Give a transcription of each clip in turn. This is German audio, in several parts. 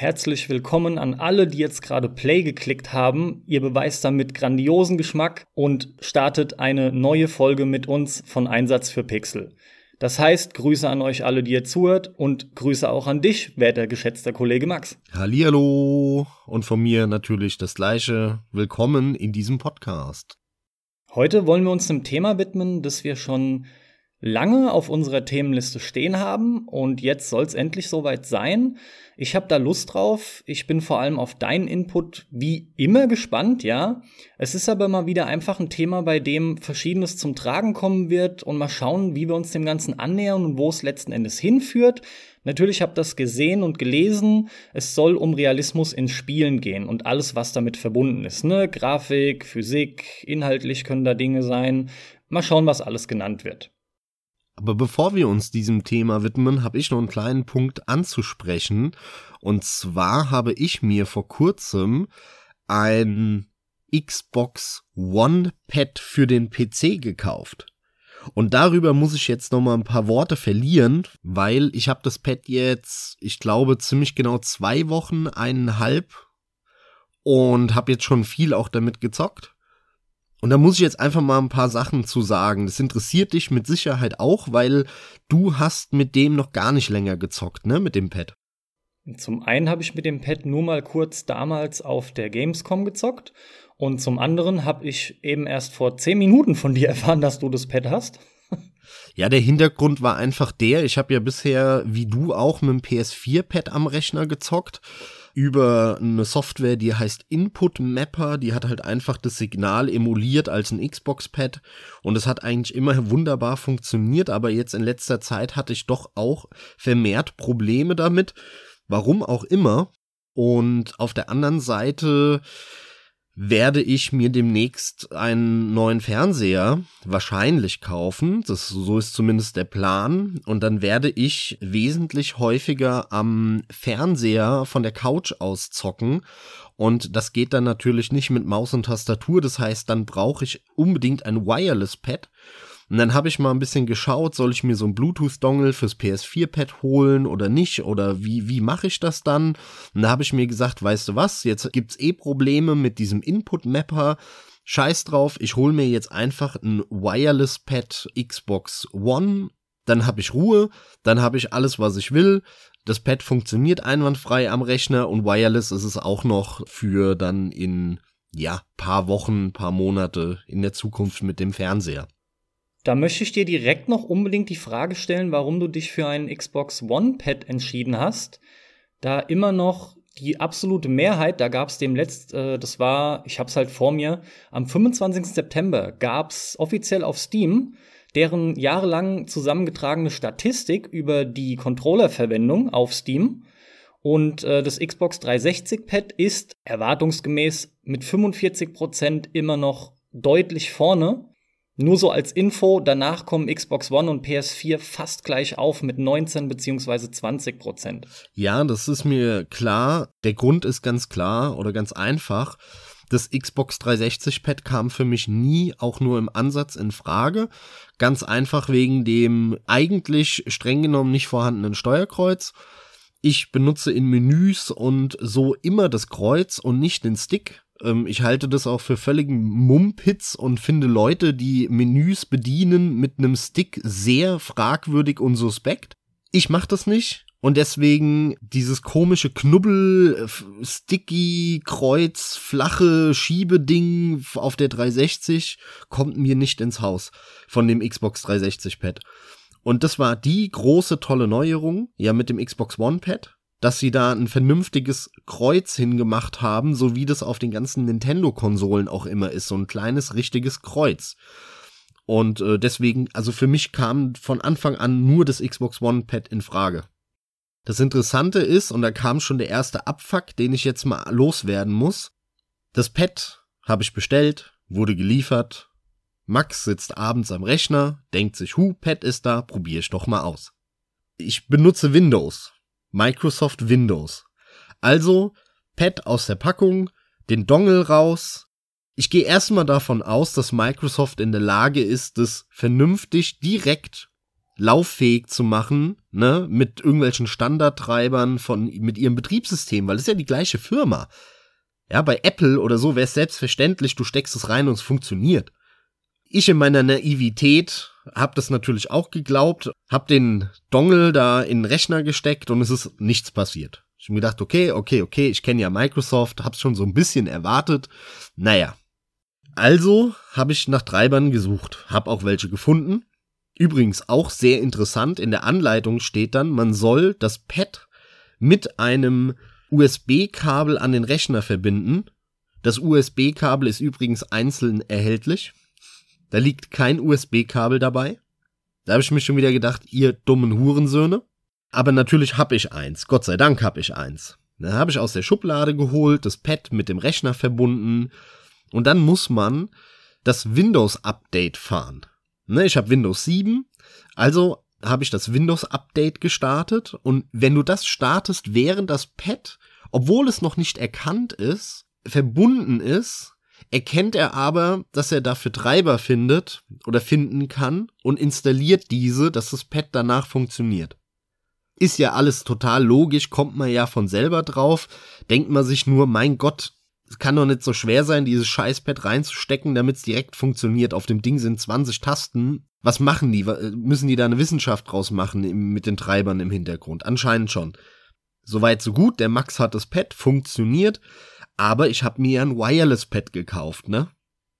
Herzlich willkommen an alle, die jetzt gerade Play geklickt haben. Ihr beweist damit grandiosen Geschmack und startet eine neue Folge mit uns von Einsatz für Pixel. Das heißt, Grüße an euch alle, die ihr zuhört und Grüße auch an dich, werter geschätzter Kollege Max. Hallihallo und von mir natürlich das gleiche. Willkommen in diesem Podcast. Heute wollen wir uns einem Thema widmen, das wir schon lange auf unserer Themenliste stehen haben und jetzt soll es endlich soweit sein. Ich habe da Lust drauf. Ich bin vor allem auf deinen Input wie immer gespannt, ja. Es ist aber mal wieder einfach ein Thema, bei dem Verschiedenes zum Tragen kommen wird und mal schauen, wie wir uns dem Ganzen annähern und wo es letzten Endes hinführt. Natürlich habe das gesehen und gelesen. Es soll um Realismus in Spielen gehen und alles, was damit verbunden ist. Ne? Grafik, Physik, inhaltlich können da Dinge sein. Mal schauen, was alles genannt wird. Aber bevor wir uns diesem Thema widmen, habe ich noch einen kleinen Punkt anzusprechen. Und zwar habe ich mir vor kurzem ein Xbox One Pad für den PC gekauft. Und darüber muss ich jetzt noch mal ein paar Worte verlieren, weil ich habe das Pad jetzt, ich glaube, ziemlich genau zwei Wochen, eineinhalb und habe jetzt schon viel auch damit gezockt. Und da muss ich jetzt einfach mal ein paar Sachen zu sagen. Das interessiert dich mit Sicherheit auch, weil du hast mit dem noch gar nicht länger gezockt, ne, mit dem Pad. Zum einen habe ich mit dem Pad nur mal kurz damals auf der Gamescom gezockt und zum anderen habe ich eben erst vor zehn Minuten von dir erfahren, dass du das Pad hast. Ja, der Hintergrund war einfach der, ich habe ja bisher, wie du auch, mit dem PS4-Pad am Rechner gezockt über eine Software, die heißt Input Mapper. Die hat halt einfach das Signal emuliert als ein Xbox-Pad und es hat eigentlich immer wunderbar funktioniert, aber jetzt in letzter Zeit hatte ich doch auch vermehrt Probleme damit. Warum auch immer. Und auf der anderen Seite werde ich mir demnächst einen neuen Fernseher wahrscheinlich kaufen. Das, so ist zumindest der Plan. Und dann werde ich wesentlich häufiger am Fernseher von der Couch aus zocken. Und das geht dann natürlich nicht mit Maus und Tastatur. Das heißt, dann brauche ich unbedingt ein Wireless Pad. Und dann habe ich mal ein bisschen geschaut, soll ich mir so ein Bluetooth-Dongle fürs PS4-Pad holen oder nicht? Oder wie, wie mache ich das dann? Und da habe ich mir gesagt, weißt du was, jetzt gibt's eh Probleme mit diesem Input-Mapper. Scheiß drauf, ich hole mir jetzt einfach ein Wireless-Pad Xbox One. Dann habe ich Ruhe, dann habe ich alles, was ich will. Das Pad funktioniert einwandfrei am Rechner und wireless ist es auch noch für dann in ja, paar Wochen, paar Monate in der Zukunft mit dem Fernseher. Da möchte ich dir direkt noch unbedingt die Frage stellen, warum du dich für ein Xbox One Pad entschieden hast. Da immer noch die absolute Mehrheit, da gab es dem letzt, äh, das war, ich hab's halt vor mir, am 25. September gab's offiziell auf Steam deren jahrelang zusammengetragene Statistik über die Controllerverwendung auf Steam. Und äh, das Xbox 360 Pad ist erwartungsgemäß mit 45% immer noch deutlich vorne nur so als Info, danach kommen Xbox One und PS4 fast gleich auf mit 19 bzw. 20 Prozent. Ja, das ist mir klar. Der Grund ist ganz klar oder ganz einfach. Das Xbox 360 Pad kam für mich nie auch nur im Ansatz in Frage. Ganz einfach wegen dem eigentlich streng genommen nicht vorhandenen Steuerkreuz. Ich benutze in Menüs und so immer das Kreuz und nicht den Stick ähm, ich halte das auch für völligen Mumpitz und finde Leute, die Menüs bedienen mit einem Stick sehr fragwürdig und suspekt. Ich mach das nicht. Und deswegen dieses komische Knubbel, sticky, Kreuz, flache Schiebeding auf der 360 kommt mir nicht ins Haus von dem Xbox 360 Pad. Und das war die große tolle Neuerung, ja, mit dem Xbox One Pad dass sie da ein vernünftiges Kreuz hingemacht haben, so wie das auf den ganzen Nintendo-Konsolen auch immer ist, so ein kleines richtiges Kreuz. Und äh, deswegen, also für mich kam von Anfang an nur das Xbox One Pad in Frage. Das Interessante ist, und da kam schon der erste Abfuck, den ich jetzt mal loswerden muss. Das Pad habe ich bestellt, wurde geliefert. Max sitzt abends am Rechner, denkt sich, hu, Pad ist da, probiere ich doch mal aus. Ich benutze Windows. Microsoft Windows. Also Pad aus der Packung, den Dongle raus. Ich gehe erstmal davon aus, dass Microsoft in der Lage ist, das vernünftig direkt lauffähig zu machen, ne, mit irgendwelchen Standardtreibern von, mit ihrem Betriebssystem, weil es ja die gleiche Firma. Ja, bei Apple oder so wäre es selbstverständlich, du steckst es rein und es funktioniert. Ich in meiner Naivität hab das natürlich auch geglaubt, hab den Dongle da in den Rechner gesteckt und es ist nichts passiert. Ich hab mir gedacht, okay, okay, okay, ich kenne ja Microsoft, hab's schon so ein bisschen erwartet. Naja. Also habe ich nach Treibern gesucht, hab auch welche gefunden. Übrigens auch sehr interessant, in der Anleitung steht dann, man soll das Pad mit einem USB-Kabel an den Rechner verbinden. Das USB-Kabel ist übrigens einzeln erhältlich. Da liegt kein USB-Kabel dabei. Da habe ich mir schon wieder gedacht, ihr dummen Hurensöhne. Aber natürlich habe ich eins. Gott sei Dank habe ich eins. Dann habe ich aus der Schublade geholt, das Pad mit dem Rechner verbunden. Und dann muss man das Windows-Update fahren. Ne, ich habe Windows 7, also habe ich das Windows-Update gestartet. Und wenn du das startest, während das Pad, obwohl es noch nicht erkannt ist, verbunden ist erkennt er aber, dass er dafür Treiber findet oder finden kann und installiert diese, dass das Pad danach funktioniert. Ist ja alles total logisch, kommt man ja von selber drauf, denkt man sich nur, mein Gott, es kann doch nicht so schwer sein, dieses Scheißpad reinzustecken, damit es direkt funktioniert. Auf dem Ding sind 20 Tasten. Was machen die? Müssen die da eine Wissenschaft draus machen mit den Treibern im Hintergrund? Anscheinend schon. Soweit so gut, der Max hat das Pad, funktioniert. Aber ich habe mir ein Wireless-Pad gekauft, ne?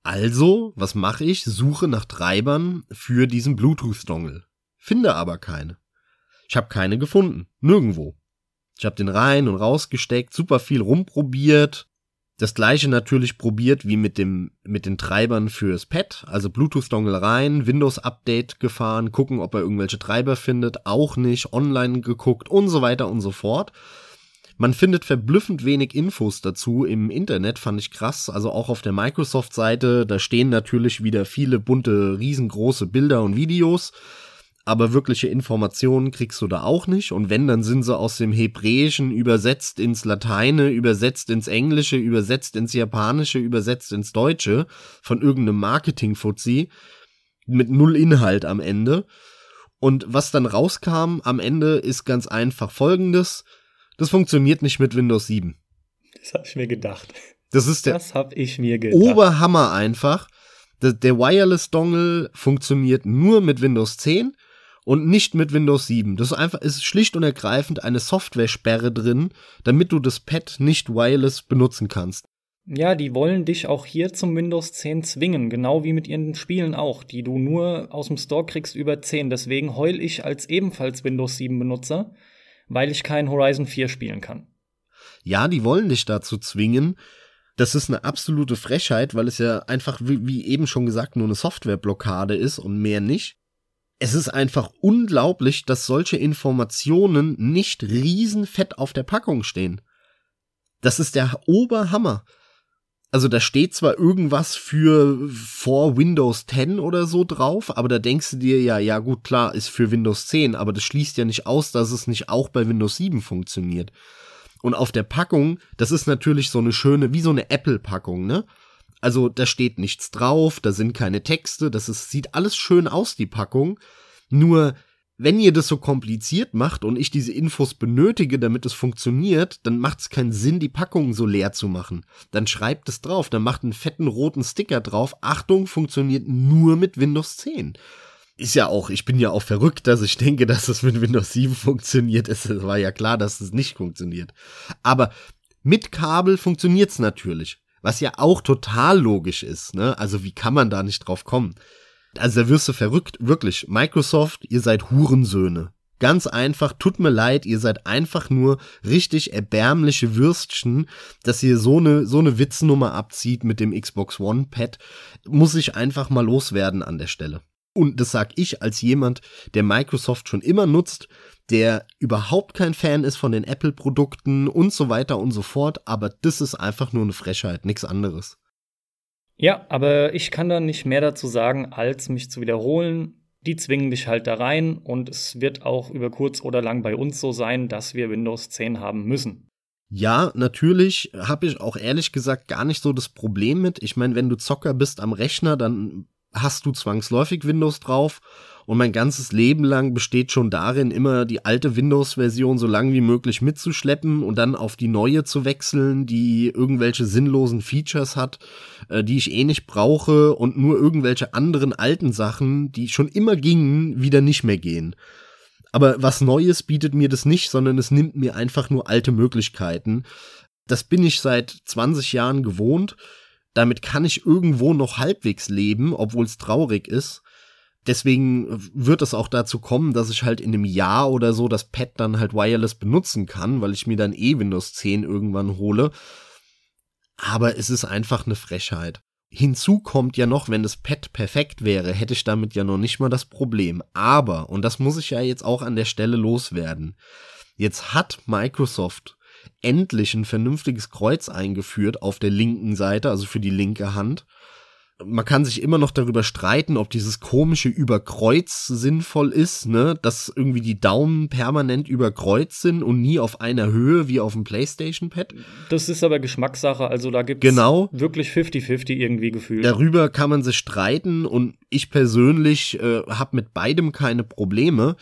Also, was mache ich? Suche nach Treibern für diesen Bluetooth-Dongle. Finde aber keine. Ich habe keine gefunden. Nirgendwo. Ich habe den rein und rausgesteckt, super viel rumprobiert. Das gleiche natürlich probiert wie mit dem mit den Treibern fürs Pad, also Bluetooth Dongle rein, Windows Update gefahren, gucken, ob er irgendwelche Treiber findet, auch nicht, online geguckt und so weiter und so fort. Man findet verblüffend wenig Infos dazu im Internet, fand ich krass. Also auch auf der Microsoft-Seite, da stehen natürlich wieder viele bunte, riesengroße Bilder und Videos. Aber wirkliche Informationen kriegst du da auch nicht. Und wenn, dann sind sie aus dem Hebräischen übersetzt ins Lateine, übersetzt ins Englische, übersetzt ins Japanische, übersetzt ins Deutsche von irgendeinem Marketing-Fuzzi mit null Inhalt am Ende. Und was dann rauskam am Ende ist ganz einfach folgendes. Das funktioniert nicht mit Windows 7. Das habe ich mir gedacht. Das ist der Das habe ich mir gedacht. Oberhammer einfach. Der, der Wireless Dongle funktioniert nur mit Windows 10 und nicht mit Windows 7. Das ist einfach ist schlicht und ergreifend eine Software-Sperre drin, damit du das Pad nicht wireless benutzen kannst. Ja, die wollen dich auch hier zum Windows 10 zwingen, genau wie mit ihren Spielen auch, die du nur aus dem Store kriegst über 10. Deswegen heul ich als ebenfalls Windows 7 Benutzer, weil ich kein Horizon 4 spielen kann. Ja, die wollen dich dazu zwingen. Das ist eine absolute Frechheit, weil es ja einfach, wie, eben schon gesagt, nur eine Softwareblockade ist und mehr nicht. Es ist einfach unglaublich, dass solche Informationen nicht riesenfett auf der Packung stehen. Das ist der Oberhammer. Also da steht zwar irgendwas für vor Windows 10 oder so drauf, aber da denkst du dir ja, ja gut, klar, ist für Windows 10, aber das schließt ja nicht aus, dass es nicht auch bei Windows 7 funktioniert. Und auf der Packung, das ist natürlich so eine schöne, wie so eine Apple-Packung, ne? Also da steht nichts drauf, da sind keine Texte, das ist, sieht alles schön aus, die Packung. Nur wenn ihr das so kompliziert macht und ich diese Infos benötige, damit es funktioniert, dann macht es keinen Sinn, die Packung so leer zu machen. Dann schreibt es drauf, dann macht einen fetten roten Sticker drauf. Achtung, funktioniert nur mit Windows 10. Ist ja auch, ich bin ja auch verrückt, dass ich denke, dass es mit Windows 7 funktioniert. Es war ja klar, dass es nicht funktioniert. Aber mit Kabel funktioniert's natürlich. Was ja auch total logisch ist, ne? Also wie kann man da nicht drauf kommen? Also da wirst du verrückt, wirklich. Microsoft, ihr seid Hurensöhne. Ganz einfach, tut mir leid, ihr seid einfach nur richtig erbärmliche Würstchen, dass ihr so eine, so eine Witznummer abzieht mit dem Xbox One Pad, muss ich einfach mal loswerden an der Stelle. Und das sag ich als jemand, der Microsoft schon immer nutzt, der überhaupt kein Fan ist von den Apple-Produkten und so weiter und so fort, aber das ist einfach nur eine Frechheit, nichts anderes. Ja, aber ich kann da nicht mehr dazu sagen, als mich zu wiederholen. Die zwingen dich halt da rein und es wird auch über kurz oder lang bei uns so sein, dass wir Windows 10 haben müssen. Ja, natürlich habe ich auch ehrlich gesagt gar nicht so das Problem mit. Ich meine, wenn du Zocker bist am Rechner, dann hast du zwangsläufig Windows drauf und mein ganzes Leben lang besteht schon darin, immer die alte Windows-Version so lang wie möglich mitzuschleppen und dann auf die neue zu wechseln, die irgendwelche sinnlosen Features hat, äh, die ich eh nicht brauche und nur irgendwelche anderen alten Sachen, die schon immer gingen, wieder nicht mehr gehen. Aber was Neues bietet mir das nicht, sondern es nimmt mir einfach nur alte Möglichkeiten. Das bin ich seit 20 Jahren gewohnt. Damit kann ich irgendwo noch halbwegs leben, obwohl es traurig ist. Deswegen wird es auch dazu kommen, dass ich halt in einem Jahr oder so das Pad dann halt wireless benutzen kann, weil ich mir dann eh Windows 10 irgendwann hole. Aber es ist einfach eine Frechheit. Hinzu kommt ja noch, wenn das Pad perfekt wäre, hätte ich damit ja noch nicht mal das Problem. Aber, und das muss ich ja jetzt auch an der Stelle loswerden, jetzt hat Microsoft endlich ein vernünftiges Kreuz eingeführt auf der linken Seite, also für die linke Hand man kann sich immer noch darüber streiten, ob dieses komische Überkreuz sinnvoll ist, ne, dass irgendwie die Daumen permanent überkreuzt sind und nie auf einer Höhe wie auf dem PlayStation Pad. Das ist aber Geschmackssache, also da gibt es genau. wirklich 50-50 irgendwie gefühlt. Darüber kann man sich streiten und ich persönlich äh, habe mit beidem keine Probleme.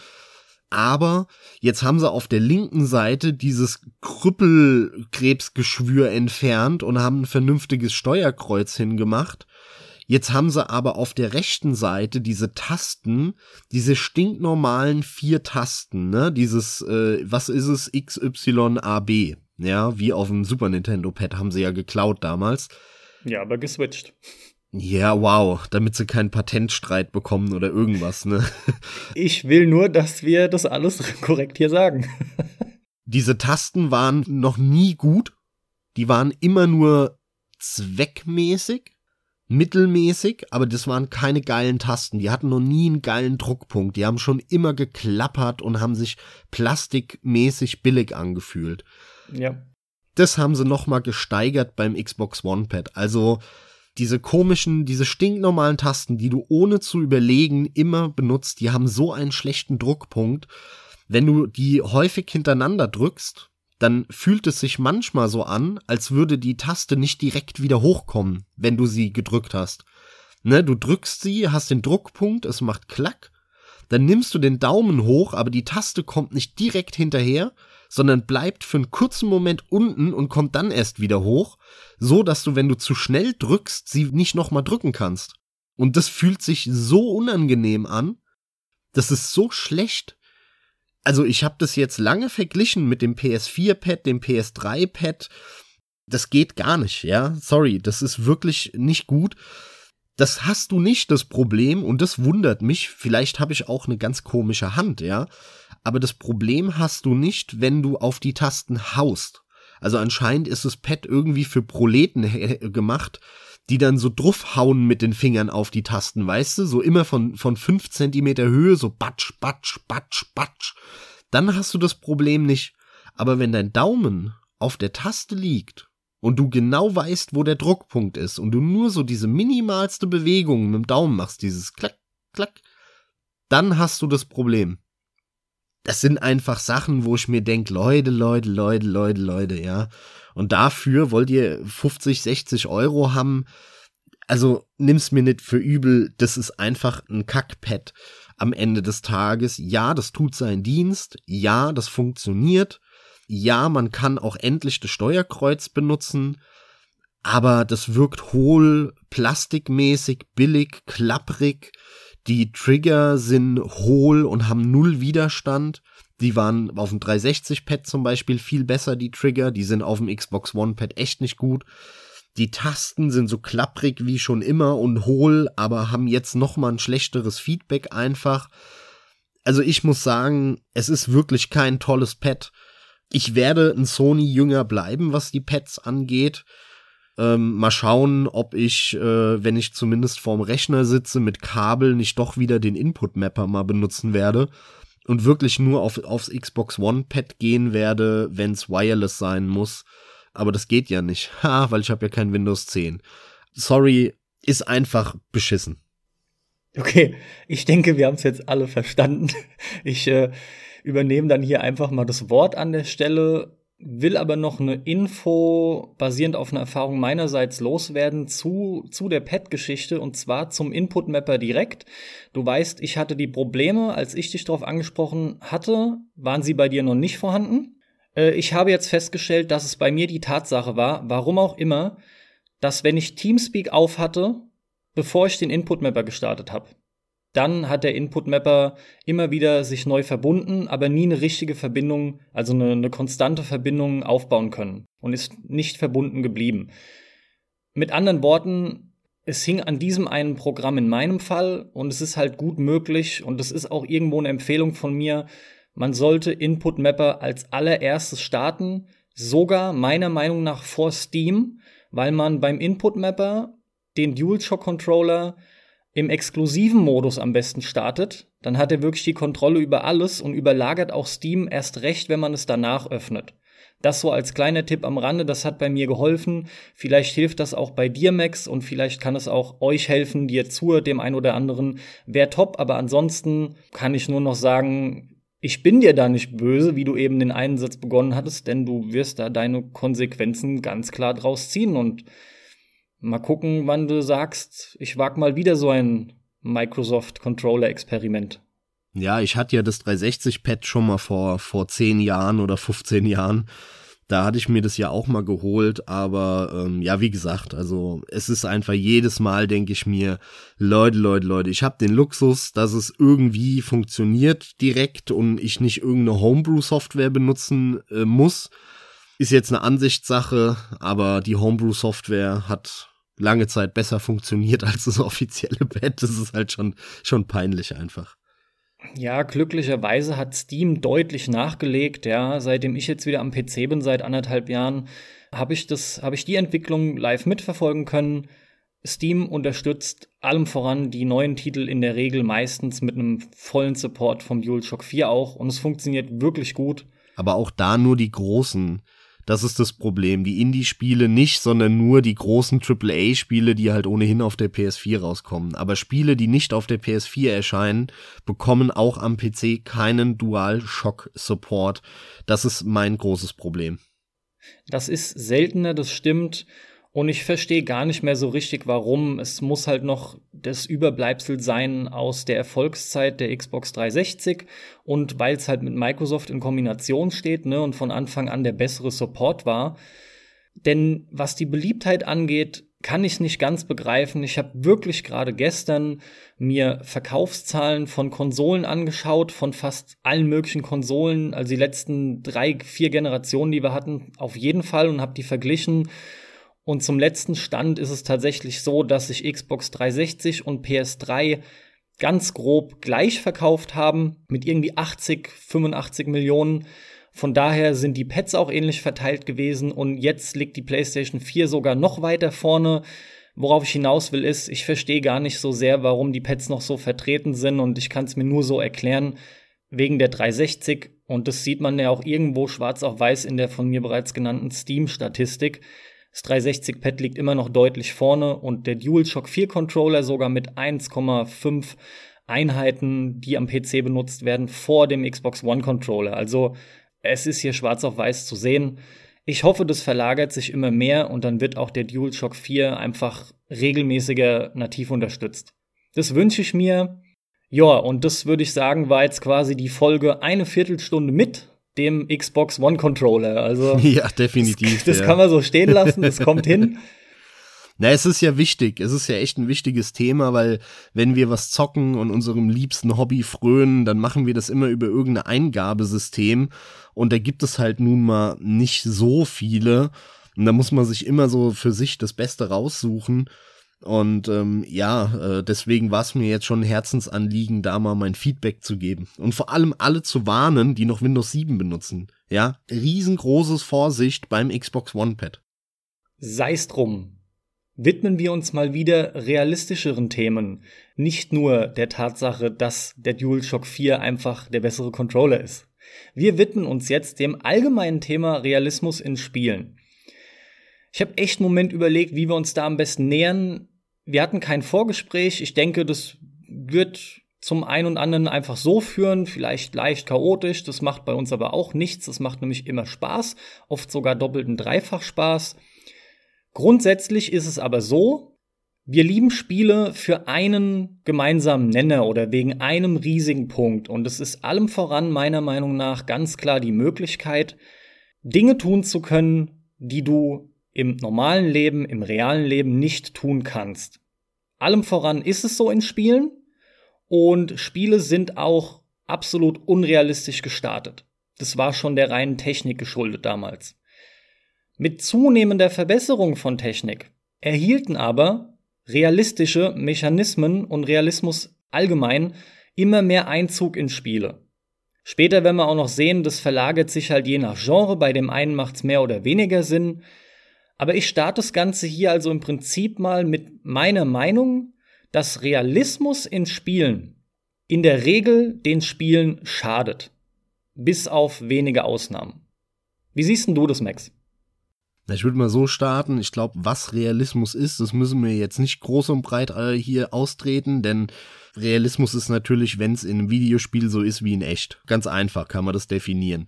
Aber jetzt haben sie auf der linken Seite dieses Krüppelkrebsgeschwür entfernt und haben ein vernünftiges Steuerkreuz hingemacht. Jetzt haben sie aber auf der rechten Seite diese Tasten, diese stinknormalen vier Tasten, ne? Dieses, äh, was ist es, XYAB, ja, wie auf dem Super Nintendo Pad haben sie ja geklaut damals. Ja, aber geswitcht. Ja, wow, damit sie keinen Patentstreit bekommen oder irgendwas, ne? Ich will nur, dass wir das alles korrekt hier sagen. Diese Tasten waren noch nie gut. Die waren immer nur zweckmäßig mittelmäßig, aber das waren keine geilen Tasten. Die hatten noch nie einen geilen Druckpunkt. Die haben schon immer geklappert und haben sich plastikmäßig billig angefühlt. Ja. Das haben sie noch mal gesteigert beim Xbox One Pad. Also diese komischen, diese stinknormalen Tasten, die du ohne zu überlegen immer benutzt, die haben so einen schlechten Druckpunkt. Wenn du die häufig hintereinander drückst, dann fühlt es sich manchmal so an, als würde die Taste nicht direkt wieder hochkommen, wenn du sie gedrückt hast. Ne, du drückst sie, hast den Druckpunkt, es macht Klack, dann nimmst du den Daumen hoch, aber die Taste kommt nicht direkt hinterher, sondern bleibt für einen kurzen Moment unten und kommt dann erst wieder hoch, so dass du, wenn du zu schnell drückst, sie nicht nochmal drücken kannst. Und das fühlt sich so unangenehm an, das ist so schlecht, also ich habe das jetzt lange verglichen mit dem PS4-Pad, dem PS3-Pad. Das geht gar nicht, ja. Sorry, das ist wirklich nicht gut. Das hast du nicht, das Problem, und das wundert mich. Vielleicht habe ich auch eine ganz komische Hand, ja. Aber das Problem hast du nicht, wenn du auf die Tasten haust. Also anscheinend ist das Pad irgendwie für Proleten gemacht, die dann so draufhauen mit den Fingern auf die Tasten, weißt du? So immer von, von fünf Zentimeter Höhe, so batsch, batsch, batsch, batsch. Dann hast du das Problem nicht. Aber wenn dein Daumen auf der Taste liegt und du genau weißt, wo der Druckpunkt ist und du nur so diese minimalste Bewegung mit dem Daumen machst, dieses klack, klack, dann hast du das Problem. Das sind einfach Sachen, wo ich mir denke, Leute, Leute, Leute, Leute, Leute, ja. Und dafür wollt ihr 50, 60 Euro haben. Also nimm's mir nicht für übel, das ist einfach ein Kackpad am Ende des Tages. Ja, das tut seinen Dienst. Ja, das funktioniert. Ja, man kann auch endlich das Steuerkreuz benutzen. Aber das wirkt hohl, plastikmäßig, billig, klapprig. Die Trigger sind hohl und haben null Widerstand. Die waren auf dem 360-Pad zum Beispiel viel besser, die Trigger. Die sind auf dem Xbox One-Pad echt nicht gut. Die Tasten sind so klapprig wie schon immer und hohl, aber haben jetzt noch mal ein schlechteres Feedback einfach. Also ich muss sagen, es ist wirklich kein tolles Pad. Ich werde ein Sony-Jünger bleiben, was die Pads angeht. Ähm, mal schauen, ob ich, äh, wenn ich zumindest vorm Rechner sitze, mit Kabel nicht doch wieder den Input-Mapper mal benutzen werde und wirklich nur auf, aufs Xbox One-Pad gehen werde, wenn es wireless sein muss. Aber das geht ja nicht, ha, weil ich habe ja kein Windows 10. Sorry, ist einfach beschissen. Okay, ich denke, wir haben es jetzt alle verstanden. Ich äh, übernehme dann hier einfach mal das Wort an der Stelle. Will aber noch eine Info basierend auf einer Erfahrung meinerseits loswerden zu, zu der Pad-Geschichte und zwar zum Input-Mapper direkt. Du weißt, ich hatte die Probleme, als ich dich darauf angesprochen hatte, waren sie bei dir noch nicht vorhanden. Äh, ich habe jetzt festgestellt, dass es bei mir die Tatsache war, warum auch immer, dass wenn ich Teamspeak auf hatte, bevor ich den Input-Mapper gestartet habe, dann hat der Input-Mapper immer wieder sich neu verbunden, aber nie eine richtige Verbindung, also eine, eine konstante Verbindung aufbauen können und ist nicht verbunden geblieben. Mit anderen Worten, es hing an diesem einen Programm in meinem Fall und es ist halt gut möglich und es ist auch irgendwo eine Empfehlung von mir, man sollte Input Mapper als allererstes starten, sogar meiner Meinung nach vor Steam, weil man beim Input Mapper den DualShock Controller im exklusiven Modus am besten startet, dann hat er wirklich die Kontrolle über alles und überlagert auch Steam erst recht, wenn man es danach öffnet. Das so als kleiner Tipp am Rande, das hat bei mir geholfen. Vielleicht hilft das auch bei dir, Max, und vielleicht kann es auch euch helfen, dir zu, dem einen oder anderen. Wäre top, aber ansonsten kann ich nur noch sagen, ich bin dir da nicht böse, wie du eben den Einsatz begonnen hattest, denn du wirst da deine Konsequenzen ganz klar draus ziehen und Mal gucken, wann du sagst, ich wag mal wieder so ein Microsoft Controller Experiment. Ja, ich hatte ja das 360-Pad schon mal vor, vor 10 Jahren oder 15 Jahren. Da hatte ich mir das ja auch mal geholt, aber ähm, ja, wie gesagt, also es ist einfach jedes Mal, denke ich mir, Leute, Leute, Leute, ich habe den Luxus, dass es irgendwie funktioniert direkt und ich nicht irgendeine Homebrew-Software benutzen äh, muss. Ist jetzt eine Ansichtssache, aber die Homebrew-Software hat lange Zeit besser funktioniert als das offizielle Bett. Das ist halt schon, schon peinlich einfach. Ja, glücklicherweise hat Steam deutlich nachgelegt. Ja, seitdem ich jetzt wieder am PC bin, seit anderthalb Jahren, habe ich das, habe ich die Entwicklung live mitverfolgen können. Steam unterstützt allem voran die neuen Titel in der Regel meistens mit einem vollen Support vom DualShock 4 auch und es funktioniert wirklich gut. Aber auch da nur die großen das ist das Problem. Die Indie-Spiele nicht, sondern nur die großen AAA-Spiele, die halt ohnehin auf der PS4 rauskommen. Aber Spiele, die nicht auf der PS4 erscheinen, bekommen auch am PC keinen Dual-Shock-Support. Das ist mein großes Problem. Das ist seltener, das stimmt. Und ich verstehe gar nicht mehr so richtig, warum. Es muss halt noch das Überbleibsel sein aus der Erfolgszeit der Xbox 360 und weil es halt mit Microsoft in Kombination steht ne, und von Anfang an der bessere Support war. Denn was die Beliebtheit angeht, kann ich nicht ganz begreifen. Ich habe wirklich gerade gestern mir Verkaufszahlen von Konsolen angeschaut, von fast allen möglichen Konsolen, also die letzten drei, vier Generationen, die wir hatten, auf jeden Fall und habe die verglichen und zum letzten Stand ist es tatsächlich so, dass sich Xbox 360 und PS3 ganz grob gleich verkauft haben, mit irgendwie 80, 85 Millionen. Von daher sind die Pads auch ähnlich verteilt gewesen und jetzt liegt die PlayStation 4 sogar noch weiter vorne. Worauf ich hinaus will, ist, ich verstehe gar nicht so sehr, warum die Pads noch so vertreten sind und ich kann es mir nur so erklären, wegen der 360 und das sieht man ja auch irgendwo schwarz auf weiß in der von mir bereits genannten Steam-Statistik. Das 360-Pad liegt immer noch deutlich vorne und der DualShock 4 Controller sogar mit 1,5 Einheiten, die am PC benutzt werden, vor dem Xbox One Controller. Also es ist hier schwarz auf weiß zu sehen. Ich hoffe, das verlagert sich immer mehr und dann wird auch der DualShock 4 einfach regelmäßiger nativ unterstützt. Das wünsche ich mir. Ja, und das würde ich sagen, war jetzt quasi die Folge eine Viertelstunde mit dem Xbox One Controller. Also ja, definitiv. Das, das ja. kann man so stehen lassen, das kommt hin. Na, es ist ja wichtig. Es ist ja echt ein wichtiges Thema, weil wenn wir was zocken und unserem liebsten Hobby frönen, dann machen wir das immer über irgendein Eingabesystem. Und da gibt es halt nun mal nicht so viele. Und da muss man sich immer so für sich das Beste raussuchen. Und ähm, ja, äh, deswegen war es mir jetzt schon ein Herzensanliegen, da mal mein Feedback zu geben. Und vor allem alle zu warnen, die noch Windows 7 benutzen. Ja, riesengroßes Vorsicht beim Xbox One Pad. Sei's drum. Widmen wir uns mal wieder realistischeren Themen. Nicht nur der Tatsache, dass der DualShock 4 einfach der bessere Controller ist. Wir widmen uns jetzt dem allgemeinen Thema Realismus in Spielen. Ich habe echt einen Moment überlegt, wie wir uns da am besten nähern. Wir hatten kein Vorgespräch. Ich denke, das wird zum einen und anderen einfach so führen, vielleicht leicht chaotisch. Das macht bei uns aber auch nichts. Das macht nämlich immer Spaß, oft sogar doppelten Dreifach Spaß. Grundsätzlich ist es aber so, wir lieben Spiele für einen gemeinsamen Nenner oder wegen einem riesigen Punkt. Und es ist allem voran meiner Meinung nach ganz klar die Möglichkeit, Dinge tun zu können, die du im normalen Leben, im realen Leben nicht tun kannst. Allem voran ist es so in Spielen und Spiele sind auch absolut unrealistisch gestartet. Das war schon der reinen Technik geschuldet damals. Mit zunehmender Verbesserung von Technik erhielten aber realistische Mechanismen und Realismus allgemein immer mehr Einzug in Spiele. Später werden wir auch noch sehen, das verlagert sich halt je nach Genre, bei dem einen macht es mehr oder weniger Sinn. Aber ich starte das Ganze hier also im Prinzip mal mit meiner Meinung, dass Realismus in Spielen in der Regel den Spielen schadet. Bis auf wenige Ausnahmen. Wie siehst denn du das, Max? Ich würde mal so starten. Ich glaube, was Realismus ist, das müssen wir jetzt nicht groß und breit hier austreten, denn Realismus ist natürlich, wenn es in einem Videospiel so ist wie in echt. Ganz einfach kann man das definieren.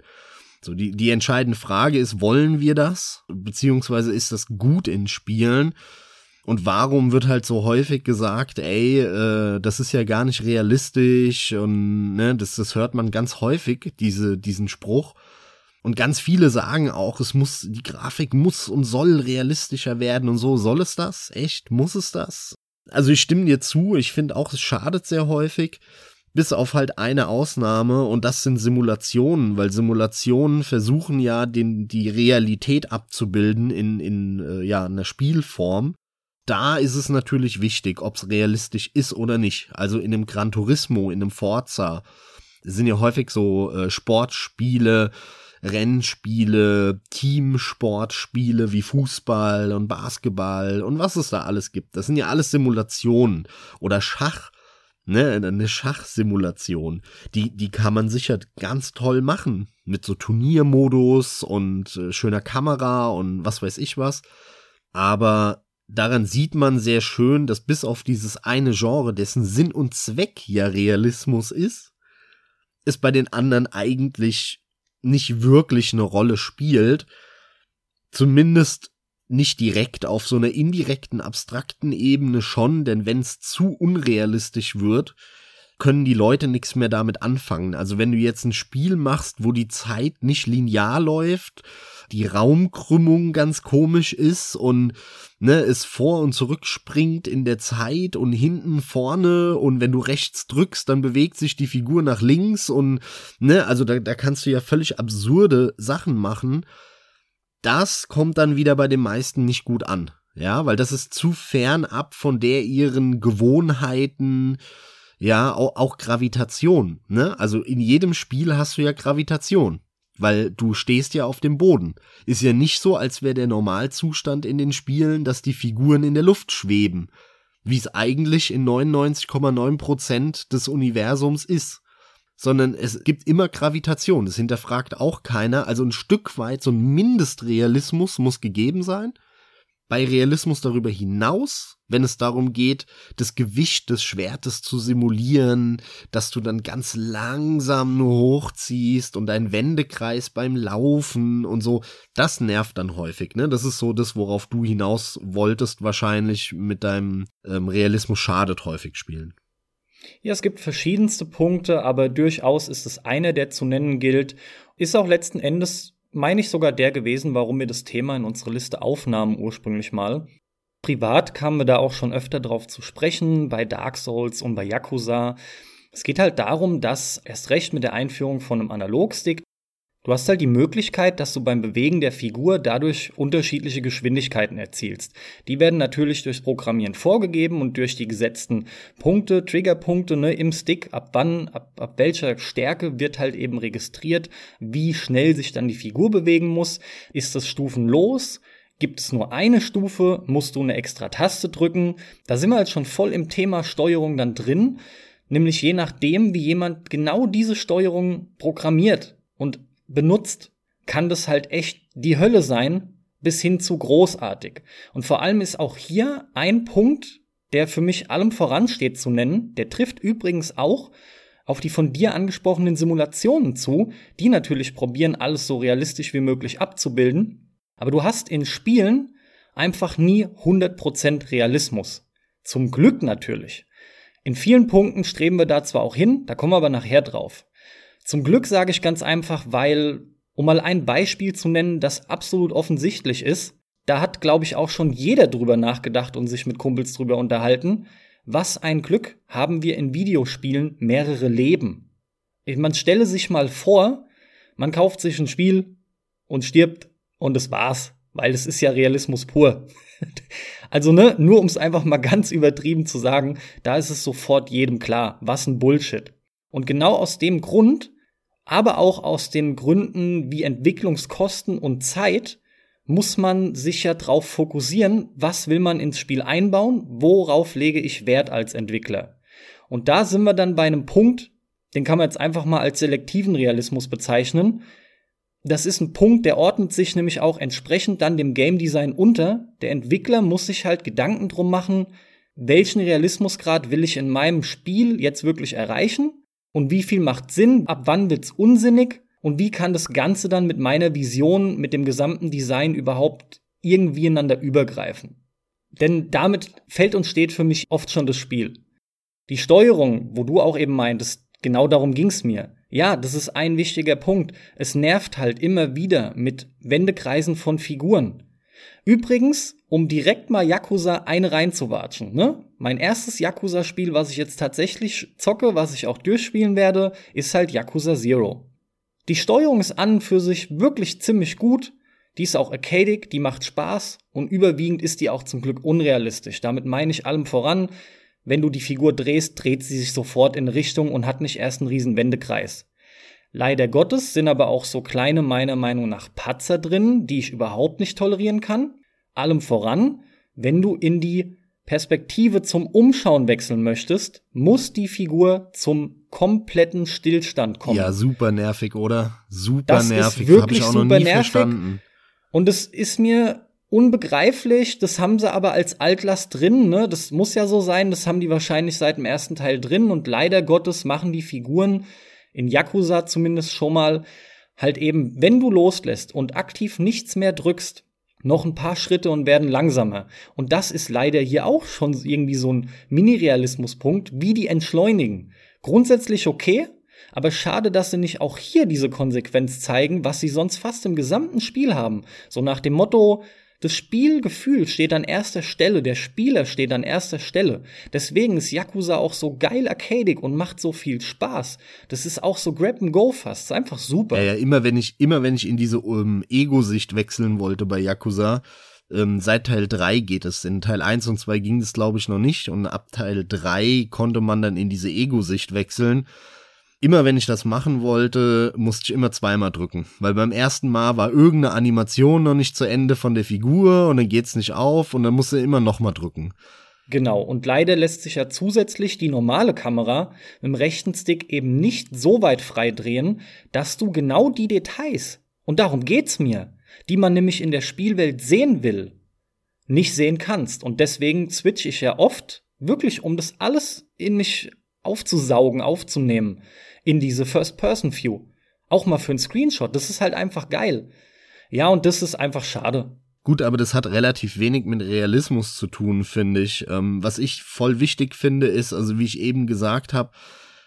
So, die, die entscheidende Frage ist, wollen wir das? Beziehungsweise ist das gut in Spielen? Und warum wird halt so häufig gesagt, ey, äh, das ist ja gar nicht realistisch und ne, das, das hört man ganz häufig, diese, diesen Spruch. Und ganz viele sagen auch, es muss, die Grafik muss und soll realistischer werden und so. Soll es das? Echt? Muss es das? Also ich stimme dir zu, ich finde auch, es schadet sehr häufig. Bis auf halt eine Ausnahme und das sind Simulationen, weil Simulationen versuchen ja den, die Realität abzubilden in, in äh, ja, einer Spielform. Da ist es natürlich wichtig, ob es realistisch ist oder nicht. Also in einem Gran Turismo, in einem Forza sind ja häufig so äh, Sportspiele, Rennspiele, Teamsportspiele wie Fußball und Basketball und was es da alles gibt. Das sind ja alles Simulationen oder Schach. Ne, eine Schachsimulation, die, die kann man sicher ganz toll machen. Mit so Turniermodus und äh, schöner Kamera und was weiß ich was. Aber daran sieht man sehr schön, dass bis auf dieses eine Genre, dessen Sinn und Zweck ja Realismus ist, es bei den anderen eigentlich nicht wirklich eine Rolle spielt. Zumindest nicht direkt, auf so einer indirekten, abstrakten Ebene schon, denn wenn es zu unrealistisch wird, können die Leute nichts mehr damit anfangen. Also wenn du jetzt ein Spiel machst, wo die Zeit nicht linear läuft, die Raumkrümmung ganz komisch ist und ne, es vor und zurück springt in der Zeit und hinten vorne und wenn du rechts drückst, dann bewegt sich die Figur nach links und ne, also da, da kannst du ja völlig absurde Sachen machen. Das kommt dann wieder bei den meisten nicht gut an. Ja, weil das ist zu fern ab von der ihren Gewohnheiten, ja, auch, auch Gravitation, ne? Also in jedem Spiel hast du ja Gravitation weil du stehst ja auf dem Boden. Ist ja nicht so, als wäre der Normalzustand in den Spielen, dass die Figuren in der Luft schweben, wie es eigentlich in 99,9 Prozent des Universums ist. Sondern es gibt immer Gravitation, das hinterfragt auch keiner. Also ein Stück weit, so ein Mindestrealismus muss gegeben sein bei Realismus darüber hinaus, wenn es darum geht, das Gewicht des Schwertes zu simulieren, dass du dann ganz langsam nur hochziehst und dein Wendekreis beim Laufen und so, das nervt dann häufig, ne? Das ist so das, worauf du hinaus wolltest, wahrscheinlich mit deinem ähm, Realismus schadet häufig spielen. Ja, es gibt verschiedenste Punkte, aber durchaus ist es einer, der zu nennen gilt. Ist auch letzten Endes meine ich, sogar der gewesen, warum wir das Thema in unsere Liste aufnahmen ursprünglich mal. Privat kamen wir da auch schon öfter drauf zu sprechen, bei Dark Souls und bei Yakuza. Es geht halt darum, dass erst recht mit der Einführung von einem Analogstick Du hast halt die Möglichkeit, dass du beim Bewegen der Figur dadurch unterschiedliche Geschwindigkeiten erzielst. Die werden natürlich durchs Programmieren vorgegeben und durch die gesetzten Punkte, Triggerpunkte ne, im Stick, ab wann, ab, ab welcher Stärke wird halt eben registriert, wie schnell sich dann die Figur bewegen muss. Ist das stufenlos? Gibt es nur eine Stufe? Musst du eine extra Taste drücken? Da sind wir halt schon voll im Thema Steuerung dann drin. Nämlich je nachdem, wie jemand genau diese Steuerung programmiert und benutzt, kann das halt echt die Hölle sein, bis hin zu großartig. Und vor allem ist auch hier ein Punkt, der für mich allem voransteht zu nennen, der trifft übrigens auch auf die von dir angesprochenen Simulationen zu, die natürlich probieren, alles so realistisch wie möglich abzubilden. Aber du hast in Spielen einfach nie 100% Realismus. Zum Glück natürlich. In vielen Punkten streben wir da zwar auch hin, da kommen wir aber nachher drauf. Zum Glück sage ich ganz einfach, weil, um mal ein Beispiel zu nennen, das absolut offensichtlich ist, da hat, glaube ich, auch schon jeder drüber nachgedacht und sich mit Kumpels drüber unterhalten. Was ein Glück haben wir in Videospielen mehrere Leben. Man stelle sich mal vor, man kauft sich ein Spiel und stirbt und es war's, weil es ist ja Realismus pur. also, ne, nur um es einfach mal ganz übertrieben zu sagen, da ist es sofort jedem klar, was ein Bullshit. Und genau aus dem Grund, aber auch aus den Gründen wie Entwicklungskosten und Zeit, muss man sich ja drauf fokussieren, was will man ins Spiel einbauen, worauf lege ich Wert als Entwickler. Und da sind wir dann bei einem Punkt, den kann man jetzt einfach mal als selektiven Realismus bezeichnen. Das ist ein Punkt, der ordnet sich nämlich auch entsprechend dann dem Game Design unter. Der Entwickler muss sich halt Gedanken drum machen, welchen Realismusgrad will ich in meinem Spiel jetzt wirklich erreichen und wie viel macht Sinn, ab wann wird's unsinnig und wie kann das Ganze dann mit meiner Vision, mit dem gesamten Design überhaupt irgendwie ineinander übergreifen? Denn damit fällt und steht für mich oft schon das Spiel. Die Steuerung, wo du auch eben meintest, genau darum ging's mir. Ja, das ist ein wichtiger Punkt. Es nervt halt immer wieder mit Wendekreisen von Figuren. Übrigens, um direkt mal Yakuza eine reinzuwatschen, ne? Mein erstes Yakuza-Spiel, was ich jetzt tatsächlich zocke, was ich auch durchspielen werde, ist halt Yakuza Zero. Die Steuerung ist an und für sich wirklich ziemlich gut. Die ist auch arcadic, die macht Spaß und überwiegend ist die auch zum Glück unrealistisch. Damit meine ich allem voran, wenn du die Figur drehst, dreht sie sich sofort in Richtung und hat nicht erst einen riesen Wendekreis. Leider Gottes sind aber auch so kleine, meiner Meinung nach, Patzer drin, die ich überhaupt nicht tolerieren kann. Allem voran, wenn du in die Perspektive zum Umschauen wechseln möchtest, muss die Figur zum kompletten Stillstand kommen. Ja, super nervig, oder? Super das nervig. Ist wirklich ich auch super nervig. verstanden. Und es ist mir unbegreiflich. Das haben sie aber als Altlast drin. Ne? Das muss ja so sein. Das haben die wahrscheinlich seit dem ersten Teil drin. Und leider Gottes machen die Figuren in Yakuza zumindest schon mal halt eben, wenn du loslässt und aktiv nichts mehr drückst, noch ein paar Schritte und werden langsamer. Und das ist leider hier auch schon irgendwie so ein Mini-Realismuspunkt, wie die entschleunigen. Grundsätzlich okay, aber schade, dass sie nicht auch hier diese Konsequenz zeigen, was sie sonst fast im gesamten Spiel haben. So nach dem Motto, das Spielgefühl steht an erster Stelle, der Spieler steht an erster Stelle. Deswegen ist Yakuza auch so geil arcadig und macht so viel Spaß. Das ist auch so Grab and Go fast, ist einfach super. Ja, ja, immer wenn ich immer wenn ich in diese um, Ego-Sicht wechseln wollte bei Yakuza, ähm, seit Teil 3 geht es. In Teil 1 und 2 ging es glaube ich noch nicht und ab Teil 3 konnte man dann in diese Ego-Sicht wechseln immer wenn ich das machen wollte, musste ich immer zweimal drücken. Weil beim ersten Mal war irgendeine Animation noch nicht zu Ende von der Figur und dann geht's nicht auf und dann musst du immer nochmal drücken. Genau, und leider lässt sich ja zusätzlich die normale Kamera mit dem rechten Stick eben nicht so weit frei drehen, dass du genau die Details, und darum geht's mir, die man nämlich in der Spielwelt sehen will, nicht sehen kannst. Und deswegen switch ich ja oft wirklich, um das alles in mich aufzusaugen, aufzunehmen in diese First-Person-View. Auch mal für einen Screenshot. Das ist halt einfach geil. Ja, und das ist einfach schade. Gut, aber das hat relativ wenig mit Realismus zu tun, finde ich. Ähm, was ich voll wichtig finde, ist, also wie ich eben gesagt habe,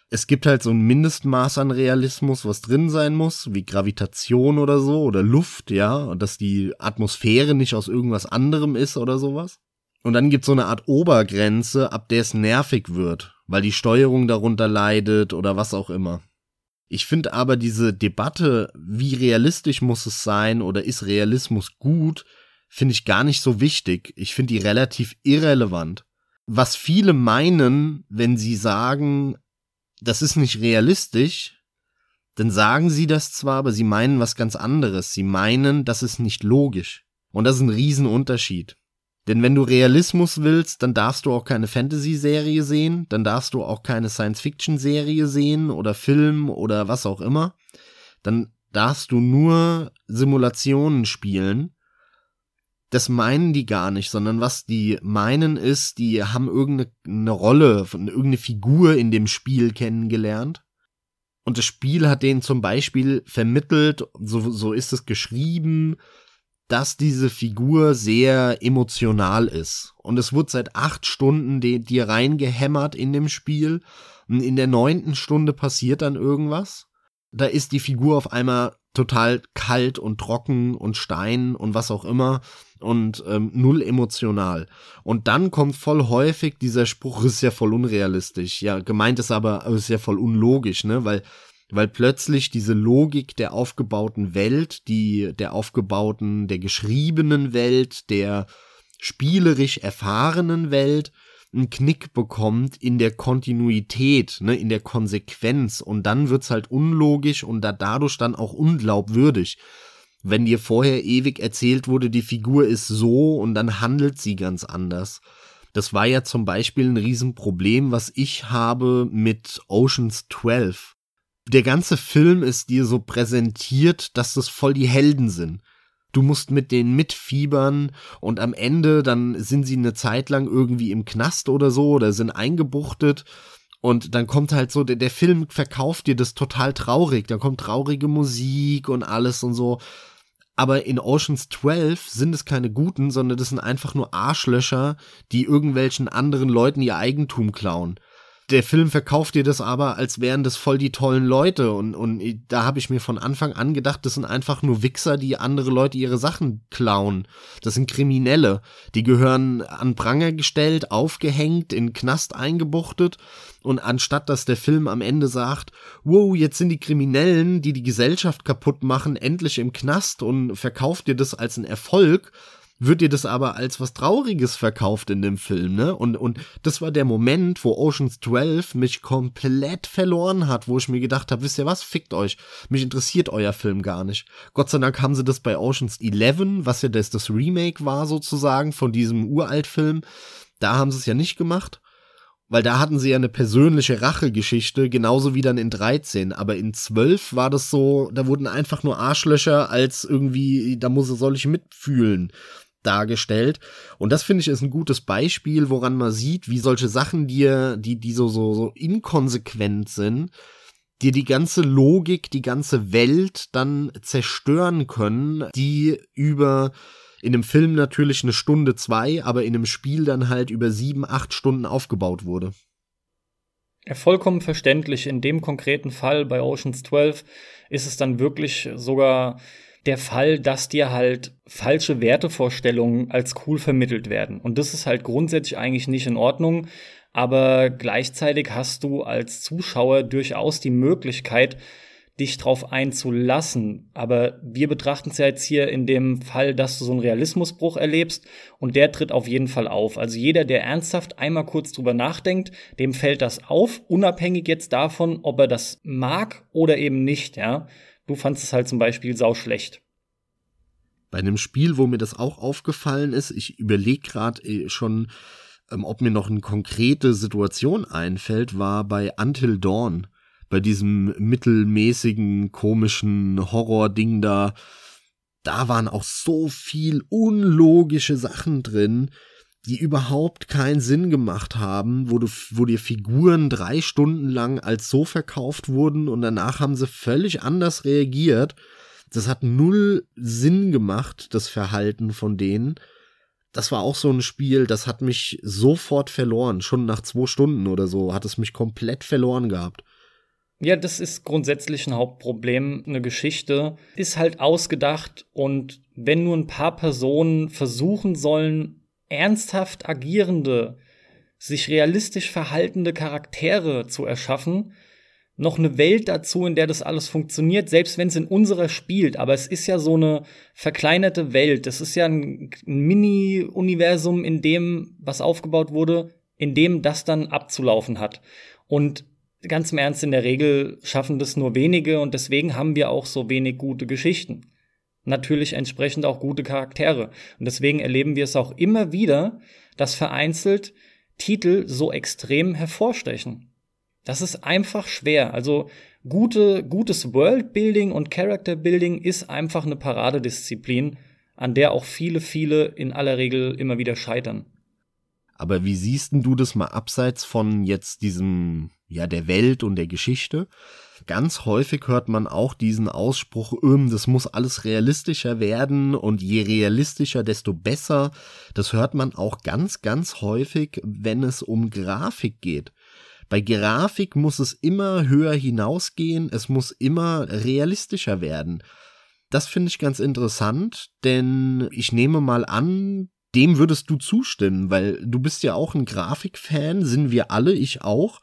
es gibt halt so ein Mindestmaß an Realismus, was drin sein muss, wie Gravitation oder so oder Luft, ja, und dass die Atmosphäre nicht aus irgendwas anderem ist oder sowas. Und dann gibt es so eine Art Obergrenze, ab der es nervig wird weil die Steuerung darunter leidet oder was auch immer. Ich finde aber diese Debatte, wie realistisch muss es sein oder ist Realismus gut, finde ich gar nicht so wichtig. Ich finde die relativ irrelevant. Was viele meinen, wenn sie sagen, das ist nicht realistisch, dann sagen sie das zwar, aber sie meinen was ganz anderes. Sie meinen, das ist nicht logisch. Und das ist ein Riesenunterschied. Denn wenn du Realismus willst, dann darfst du auch keine Fantasy-Serie sehen, dann darfst du auch keine Science-Fiction-Serie sehen oder Film oder was auch immer. Dann darfst du nur Simulationen spielen. das meinen die gar nicht, sondern was die meinen ist, die haben irgendeine Rolle, irgendeine Figur in dem Spiel kennengelernt. Und das Spiel hat denen zum Beispiel vermittelt, so, so ist es geschrieben, dass diese Figur sehr emotional ist. Und es wird seit acht Stunden dir reingehämmert in dem Spiel. Und in der neunten Stunde passiert dann irgendwas. Da ist die Figur auf einmal total kalt und trocken und Stein und was auch immer und ähm, null emotional. Und dann kommt voll häufig dieser Spruch, ist ja voll unrealistisch. Ja, gemeint ist aber, ist ja voll unlogisch, ne? Weil, weil plötzlich diese Logik der aufgebauten Welt, die, der aufgebauten, der geschriebenen Welt, der spielerisch erfahrenen Welt, einen Knick bekommt in der Kontinuität, ne, in der Konsequenz und dann wird's halt unlogisch und da dadurch dann auch unglaubwürdig. Wenn dir vorher ewig erzählt wurde, die Figur ist so und dann handelt sie ganz anders. Das war ja zum Beispiel ein Riesenproblem, was ich habe mit Oceans 12. Der ganze Film ist dir so präsentiert, dass das voll die Helden sind. Du musst mit denen mitfiebern und am Ende dann sind sie eine Zeit lang irgendwie im Knast oder so oder sind eingebuchtet und dann kommt halt so, der, der Film verkauft dir das total traurig, da kommt traurige Musik und alles und so. Aber in Oceans 12 sind es keine Guten, sondern das sind einfach nur Arschlöcher, die irgendwelchen anderen Leuten ihr Eigentum klauen der Film verkauft dir das aber, als wären das voll die tollen Leute. Und, und da habe ich mir von Anfang an gedacht, das sind einfach nur Wichser, die andere Leute ihre Sachen klauen. Das sind Kriminelle. Die gehören an Pranger gestellt, aufgehängt, in Knast eingebuchtet. Und anstatt dass der Film am Ende sagt, wow, jetzt sind die Kriminellen, die die Gesellschaft kaputt machen, endlich im Knast und verkauft dir das als einen Erfolg, wird dir das aber als was Trauriges verkauft in dem Film, ne? Und, und das war der Moment, wo Oceans 12 mich komplett verloren hat, wo ich mir gedacht habe, wisst ihr was, fickt euch. Mich interessiert euer Film gar nicht. Gott sei Dank haben sie das bei Oceans 11, was ja das, das Remake war sozusagen von diesem Uraltfilm. Da haben sie es ja nicht gemacht. Weil da hatten sie ja eine persönliche Rachegeschichte, genauso wie dann in 13. Aber in 12 war das so, da wurden einfach nur Arschlöcher als irgendwie, da muss, soll ich mitfühlen dargestellt. Und das finde ich ist ein gutes Beispiel, woran man sieht, wie solche Sachen dir, die, die so, so, so inkonsequent sind, dir die ganze Logik, die ganze Welt dann zerstören können, die über in einem Film natürlich eine Stunde zwei, aber in einem Spiel dann halt über sieben, acht Stunden aufgebaut wurde. Vollkommen verständlich. In dem konkreten Fall bei Oceans 12 ist es dann wirklich sogar der Fall, dass dir halt falsche Wertevorstellungen als cool vermittelt werden. Und das ist halt grundsätzlich eigentlich nicht in Ordnung. Aber gleichzeitig hast du als Zuschauer durchaus die Möglichkeit, dich drauf einzulassen. Aber wir betrachten es ja jetzt hier in dem Fall, dass du so einen Realismusbruch erlebst und der tritt auf jeden Fall auf. Also jeder, der ernsthaft einmal kurz drüber nachdenkt, dem fällt das auf, unabhängig jetzt davon, ob er das mag oder eben nicht, ja. Du fandest es halt zum Beispiel sau schlecht. Bei einem Spiel, wo mir das auch aufgefallen ist, ich überlege gerade äh, schon, ähm, ob mir noch eine konkrete Situation einfällt, war bei Until Dawn, bei diesem mittelmäßigen, komischen Horror-Ding da. Da waren auch so viel unlogische Sachen drin, die überhaupt keinen Sinn gemacht haben, wo du, wo dir Figuren drei Stunden lang als so verkauft wurden und danach haben sie völlig anders reagiert. Das hat null Sinn gemacht, das Verhalten von denen. Das war auch so ein Spiel, das hat mich sofort verloren. Schon nach zwei Stunden oder so hat es mich komplett verloren gehabt. Ja, das ist grundsätzlich ein Hauptproblem. Eine Geschichte ist halt ausgedacht und wenn nur ein paar Personen versuchen sollen, ernsthaft agierende, sich realistisch verhaltende Charaktere zu erschaffen, noch eine Welt dazu, in der das alles funktioniert, selbst wenn es in unserer spielt. Aber es ist ja so eine verkleinerte Welt. Das ist ja ein, Mini-Universum, in dem was aufgebaut wurde, in dem das dann abzulaufen hat. Und ganz im Ernst, in der Regel schaffen das nur wenige und deswegen haben wir auch so wenig gute Geschichten natürlich entsprechend auch gute Charaktere. Und deswegen erleben wir es auch immer wieder, dass vereinzelt Titel so extrem hervorstechen. Das ist einfach schwer. Also gute, gutes Worldbuilding und Character Building ist einfach eine Paradedisziplin. an der auch viele, viele in aller Regel immer wieder scheitern. Aber wie siehst du das mal abseits von jetzt diesem, ja, der Welt und der Geschichte? Ganz häufig hört man auch diesen Ausspruch, ähm, das muss alles realistischer werden und je realistischer, desto besser. Das hört man auch ganz, ganz häufig, wenn es um Grafik geht. Bei Grafik muss es immer höher hinausgehen, es muss immer realistischer werden. Das finde ich ganz interessant, denn ich nehme mal an, dem würdest du zustimmen, weil du bist ja auch ein Grafikfan, sind wir alle, ich auch.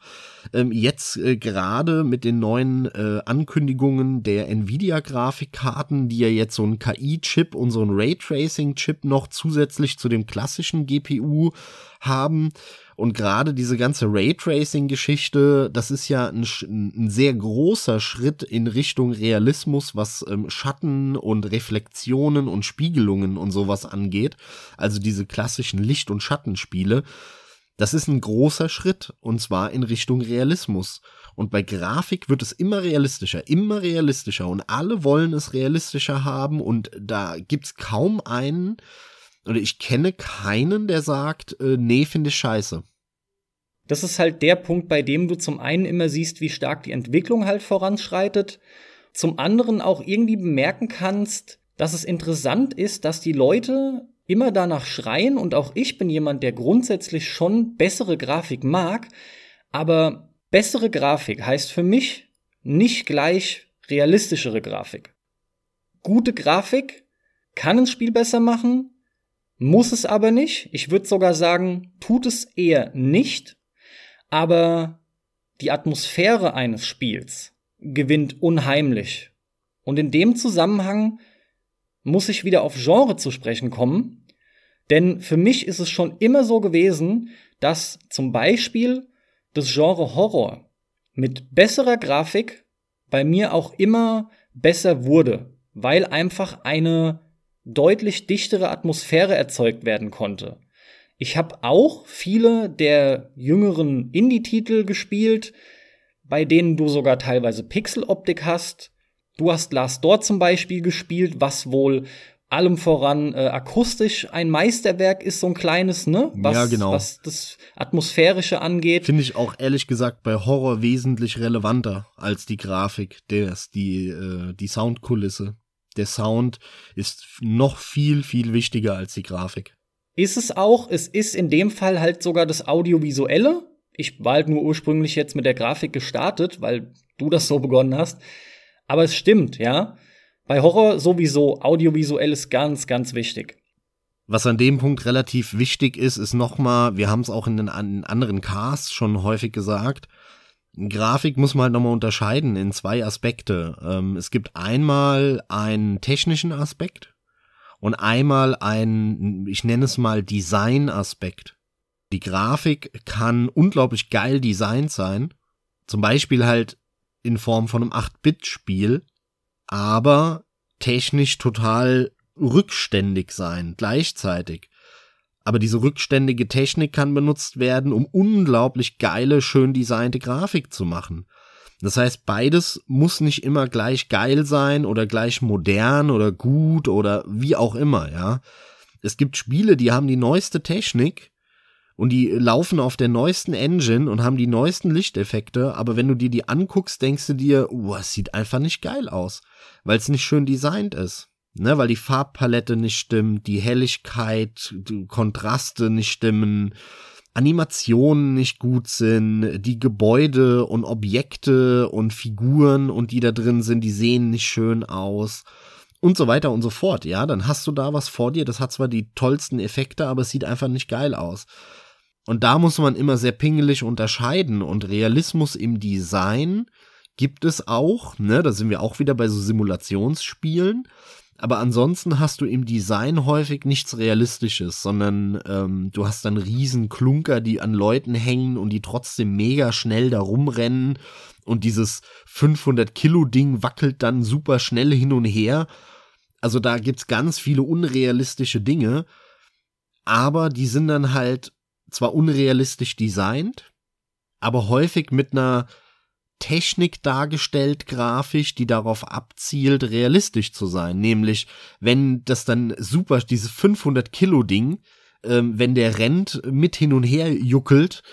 Ähm, jetzt äh, gerade mit den neuen äh, Ankündigungen der Nvidia-Grafikkarten, die ja jetzt so einen KI-Chip und so einen Raytracing-Chip noch zusätzlich zu dem klassischen GPU haben. Und gerade diese ganze Raytracing-Geschichte, das ist ja ein, ein, sehr großer Schritt in Richtung Realismus, was ähm, Schatten und Reflexionen und Spiegelungen und sowas angeht. Also diese klassischen Licht- und Schattenspiele. Das ist ein großer Schritt und zwar in Richtung Realismus. Und bei Grafik wird es immer realistischer, immer realistischer und alle wollen es realistischer haben und da gibt's kaum einen, oder ich kenne keinen, der sagt, äh, nee, finde ich scheiße. Das ist halt der Punkt, bei dem du zum einen immer siehst, wie stark die Entwicklung halt voranschreitet, zum anderen auch irgendwie bemerken kannst, dass es interessant ist, dass die Leute immer danach schreien und auch ich bin jemand, der grundsätzlich schon bessere Grafik mag, aber bessere Grafik heißt für mich nicht gleich realistischere Grafik. Gute Grafik kann ein Spiel besser machen, muss es aber nicht. Ich würde sogar sagen, tut es eher nicht. Aber die Atmosphäre eines Spiels gewinnt unheimlich. Und in dem Zusammenhang muss ich wieder auf Genre zu sprechen kommen. Denn für mich ist es schon immer so gewesen, dass zum Beispiel das Genre Horror mit besserer Grafik bei mir auch immer besser wurde, weil einfach eine deutlich dichtere Atmosphäre erzeugt werden konnte. Ich habe auch viele der jüngeren Indie-Titel gespielt, bei denen du sogar teilweise Pixeloptik hast. Du hast Last Door zum Beispiel gespielt, was wohl allem voran äh, akustisch ein Meisterwerk ist, so ein kleines, ne? Was, ja, genau. was das Atmosphärische angeht. Finde ich auch ehrlich gesagt bei Horror wesentlich relevanter als die Grafik, des, die, äh, die Soundkulisse der Sound ist noch viel, viel wichtiger als die Grafik. Ist es auch. Es ist in dem Fall halt sogar das Audiovisuelle. Ich war halt nur ursprünglich jetzt mit der Grafik gestartet, weil du das so begonnen hast. Aber es stimmt, ja. Bei Horror sowieso, audiovisuell ist ganz, ganz wichtig. Was an dem Punkt relativ wichtig ist, ist nochmal, wir haben es auch in den anderen Casts schon häufig gesagt, Grafik muss man halt nochmal unterscheiden in zwei Aspekte. Ähm, es gibt einmal einen technischen Aspekt und einmal einen, ich nenne es mal Design-Aspekt. Die Grafik kann unglaublich geil designt sein, zum Beispiel halt in Form von einem 8-Bit-Spiel, aber technisch total rückständig sein, gleichzeitig. Aber diese rückständige Technik kann benutzt werden, um unglaublich geile, schön designte Grafik zu machen. Das heißt, beides muss nicht immer gleich geil sein oder gleich modern oder gut oder wie auch immer, ja. Es gibt Spiele, die haben die neueste Technik und die laufen auf der neuesten Engine und haben die neuesten Lichteffekte, aber wenn du dir die anguckst, denkst du dir, uh, es sieht einfach nicht geil aus, weil es nicht schön designt ist ne, weil die Farbpalette nicht stimmt, die Helligkeit, die Kontraste nicht stimmen, Animationen nicht gut sind, die Gebäude und Objekte und Figuren und die da drin sind, die sehen nicht schön aus und so weiter und so fort. Ja, dann hast du da was vor dir, das hat zwar die tollsten Effekte, aber es sieht einfach nicht geil aus. Und da muss man immer sehr pingelig unterscheiden und Realismus im Design gibt es auch, ne, da sind wir auch wieder bei so Simulationsspielen, aber ansonsten hast du im Design häufig nichts Realistisches, sondern ähm, du hast dann riesen Klunker, die an Leuten hängen und die trotzdem mega schnell da rumrennen und dieses 500 Kilo Ding wackelt dann super schnell hin und her. Also da gibt's ganz viele unrealistische Dinge, aber die sind dann halt zwar unrealistisch designt, aber häufig mit einer Technik dargestellt, grafisch, die darauf abzielt, realistisch zu sein. Nämlich, wenn das dann super, dieses 500 Kilo Ding, ähm, wenn der rennt, mit hin und her juckelt,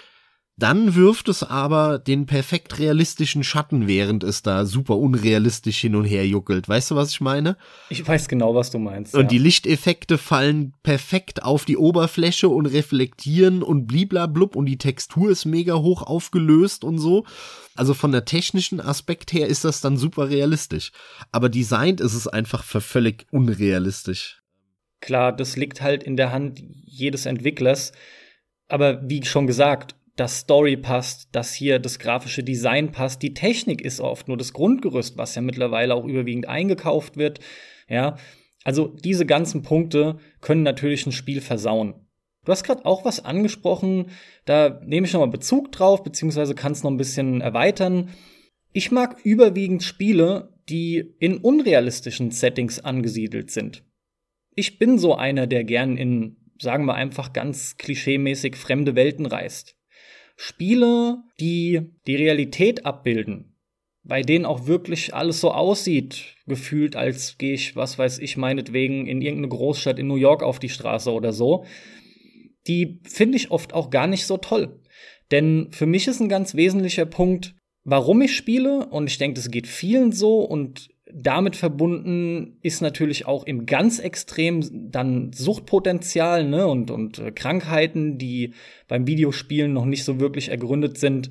dann wirft es aber den perfekt realistischen Schatten, während es da super unrealistisch hin und her juckelt. Weißt du, was ich meine? Ich weiß genau, was du meinst. Und ja. die Lichteffekte fallen perfekt auf die Oberfläche und reflektieren und bliblablub und die Textur ist mega hoch aufgelöst und so. Also von der technischen Aspekt her ist das dann super realistisch. Aber designt ist es einfach für völlig unrealistisch. Klar, das liegt halt in der Hand jedes Entwicklers. Aber wie schon gesagt, dass Story passt, dass hier das grafische Design passt. Die Technik ist oft nur das Grundgerüst, was ja mittlerweile auch überwiegend eingekauft wird. Ja, also diese ganzen Punkte können natürlich ein Spiel versauen. Du hast gerade auch was angesprochen, da nehme ich nochmal Bezug drauf, beziehungsweise kann es noch ein bisschen erweitern. Ich mag überwiegend Spiele, die in unrealistischen Settings angesiedelt sind. Ich bin so einer, der gern in, sagen wir einfach ganz klischeemäßig, fremde Welten reist. Spiele, die die Realität abbilden, bei denen auch wirklich alles so aussieht, gefühlt, als gehe ich, was weiß ich, meinetwegen in irgendeine Großstadt in New York auf die Straße oder so, die finde ich oft auch gar nicht so toll. Denn für mich ist ein ganz wesentlicher Punkt, warum ich spiele, und ich denke, das geht vielen so, und damit verbunden ist natürlich auch im ganz Extrem dann Suchtpotenzial ne, und, und äh, Krankheiten, die beim Videospielen noch nicht so wirklich ergründet sind,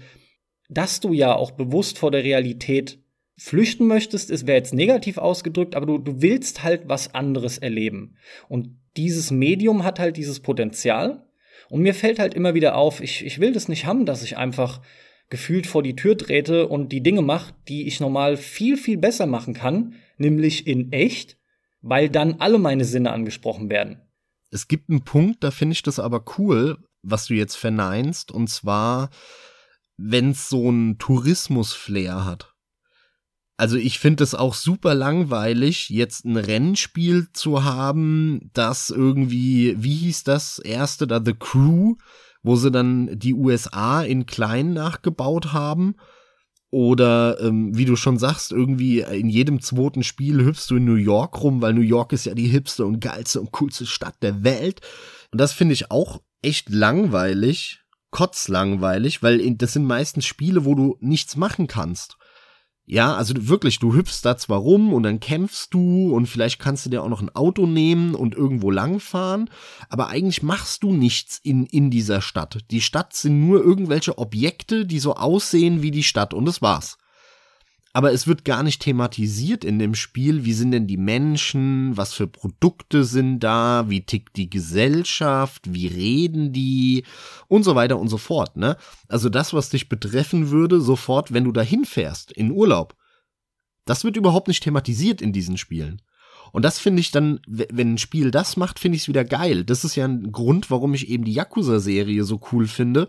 dass du ja auch bewusst vor der Realität flüchten möchtest, ist wäre jetzt negativ ausgedrückt, aber du, du willst halt was anderes erleben. Und dieses Medium hat halt dieses Potenzial. Und mir fällt halt immer wieder auf, ich, ich will das nicht haben, dass ich einfach gefühlt vor die Tür trete und die Dinge mache, die ich normal viel, viel besser machen kann, nämlich in echt, weil dann alle meine Sinne angesprochen werden. Es gibt einen Punkt, da finde ich das aber cool, was du jetzt verneinst, und zwar, wenn es so einen Tourismus-Flair hat. Also ich finde es auch super langweilig, jetzt ein Rennspiel zu haben, das irgendwie, wie hieß das erste da, The Crew, wo sie dann die USA in klein nachgebaut haben. Oder ähm, wie du schon sagst, irgendwie in jedem zweiten Spiel hüpfst du in New York rum, weil New York ist ja die hipste und geilste und coolste Stadt der Welt. Und das finde ich auch echt langweilig, kotzlangweilig, weil das sind meistens Spiele, wo du nichts machen kannst. Ja, also wirklich, du hüpfst da zwar rum und dann kämpfst du und vielleicht kannst du dir auch noch ein Auto nehmen und irgendwo langfahren, aber eigentlich machst du nichts in, in dieser Stadt. Die Stadt sind nur irgendwelche Objekte, die so aussehen wie die Stadt und das war's aber es wird gar nicht thematisiert in dem Spiel, wie sind denn die Menschen, was für Produkte sind da, wie tickt die Gesellschaft, wie reden die und so weiter und so fort, ne? Also das, was dich betreffen würde, sofort, wenn du dahin fährst, in Urlaub. Das wird überhaupt nicht thematisiert in diesen Spielen. Und das finde ich dann, wenn ein Spiel das macht, finde ich es wieder geil. Das ist ja ein Grund, warum ich eben die Yakuza-Serie so cool finde,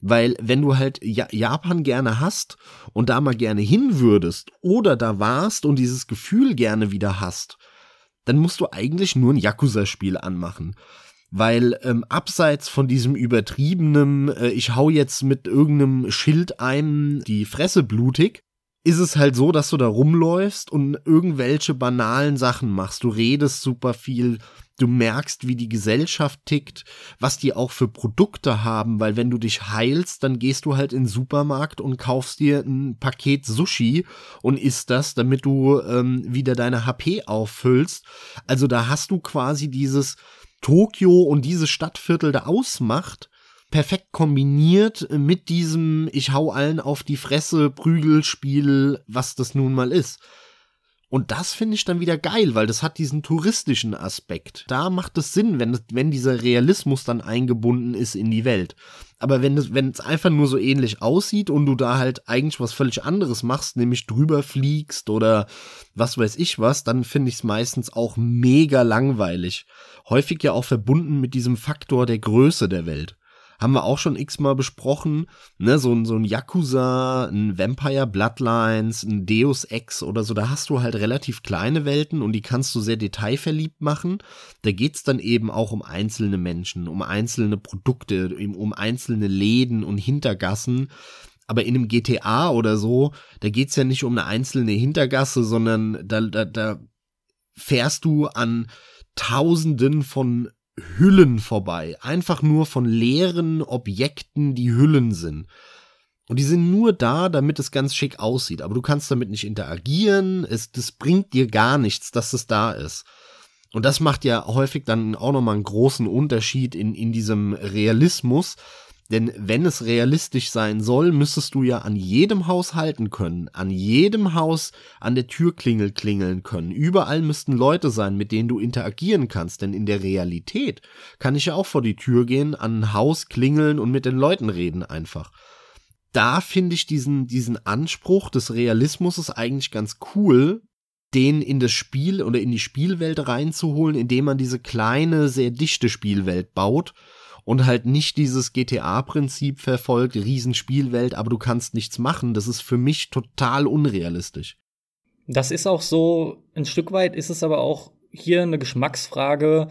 weil wenn du halt Japan gerne hast und da mal gerne hin würdest oder da warst und dieses Gefühl gerne wieder hast, dann musst du eigentlich nur ein Yakuza-Spiel anmachen. Weil ähm, abseits von diesem übertriebenen, äh, ich hau jetzt mit irgendeinem Schild einem die Fresse blutig, ist es halt so, dass du da rumläufst und irgendwelche banalen Sachen machst. Du redest super viel, du merkst, wie die Gesellschaft tickt, was die auch für Produkte haben, weil wenn du dich heilst, dann gehst du halt in den Supermarkt und kaufst dir ein Paket Sushi und isst das, damit du ähm, wieder deine HP auffüllst. Also da hast du quasi dieses Tokio und dieses Stadtviertel da ausmacht, perfekt kombiniert mit diesem Ich hau allen auf die Fresse Prügelspiel, was das nun mal ist. Und das finde ich dann wieder geil, weil das hat diesen touristischen Aspekt. Da macht es Sinn, wenn, wenn dieser Realismus dann eingebunden ist in die Welt. Aber wenn es, wenn es einfach nur so ähnlich aussieht und du da halt eigentlich was völlig anderes machst, nämlich drüber fliegst oder was weiß ich was, dann finde ich es meistens auch mega langweilig. Häufig ja auch verbunden mit diesem Faktor der Größe der Welt haben wir auch schon x-mal besprochen, ne, so, so ein Yakuza, ein Vampire Bloodlines, ein Deus Ex oder so, da hast du halt relativ kleine Welten und die kannst du sehr detailverliebt machen. Da geht's dann eben auch um einzelne Menschen, um einzelne Produkte, um einzelne Läden und Hintergassen. Aber in einem GTA oder so, da geht's ja nicht um eine einzelne Hintergasse, sondern da, da, da fährst du an Tausenden von Hüllen vorbei. Einfach nur von leeren Objekten, die Hüllen sind. Und die sind nur da, damit es ganz schick aussieht. Aber du kannst damit nicht interagieren. Es, das bringt dir gar nichts, dass es da ist. Und das macht ja häufig dann auch nochmal einen großen Unterschied in, in diesem Realismus. Denn wenn es realistisch sein soll, müsstest du ja an jedem Haus halten können, an jedem Haus an der Türklingel klingeln können. Überall müssten Leute sein, mit denen du interagieren kannst. Denn in der Realität kann ich ja auch vor die Tür gehen, an ein Haus klingeln und mit den Leuten reden einfach. Da finde ich diesen, diesen Anspruch des Realismus eigentlich ganz cool, den in das Spiel oder in die Spielwelt reinzuholen, indem man diese kleine, sehr dichte Spielwelt baut und halt nicht dieses GTA-Prinzip verfolgt, Riesenspielwelt, aber du kannst nichts machen. Das ist für mich total unrealistisch. Das ist auch so, ein Stück weit ist es aber auch hier eine Geschmacksfrage.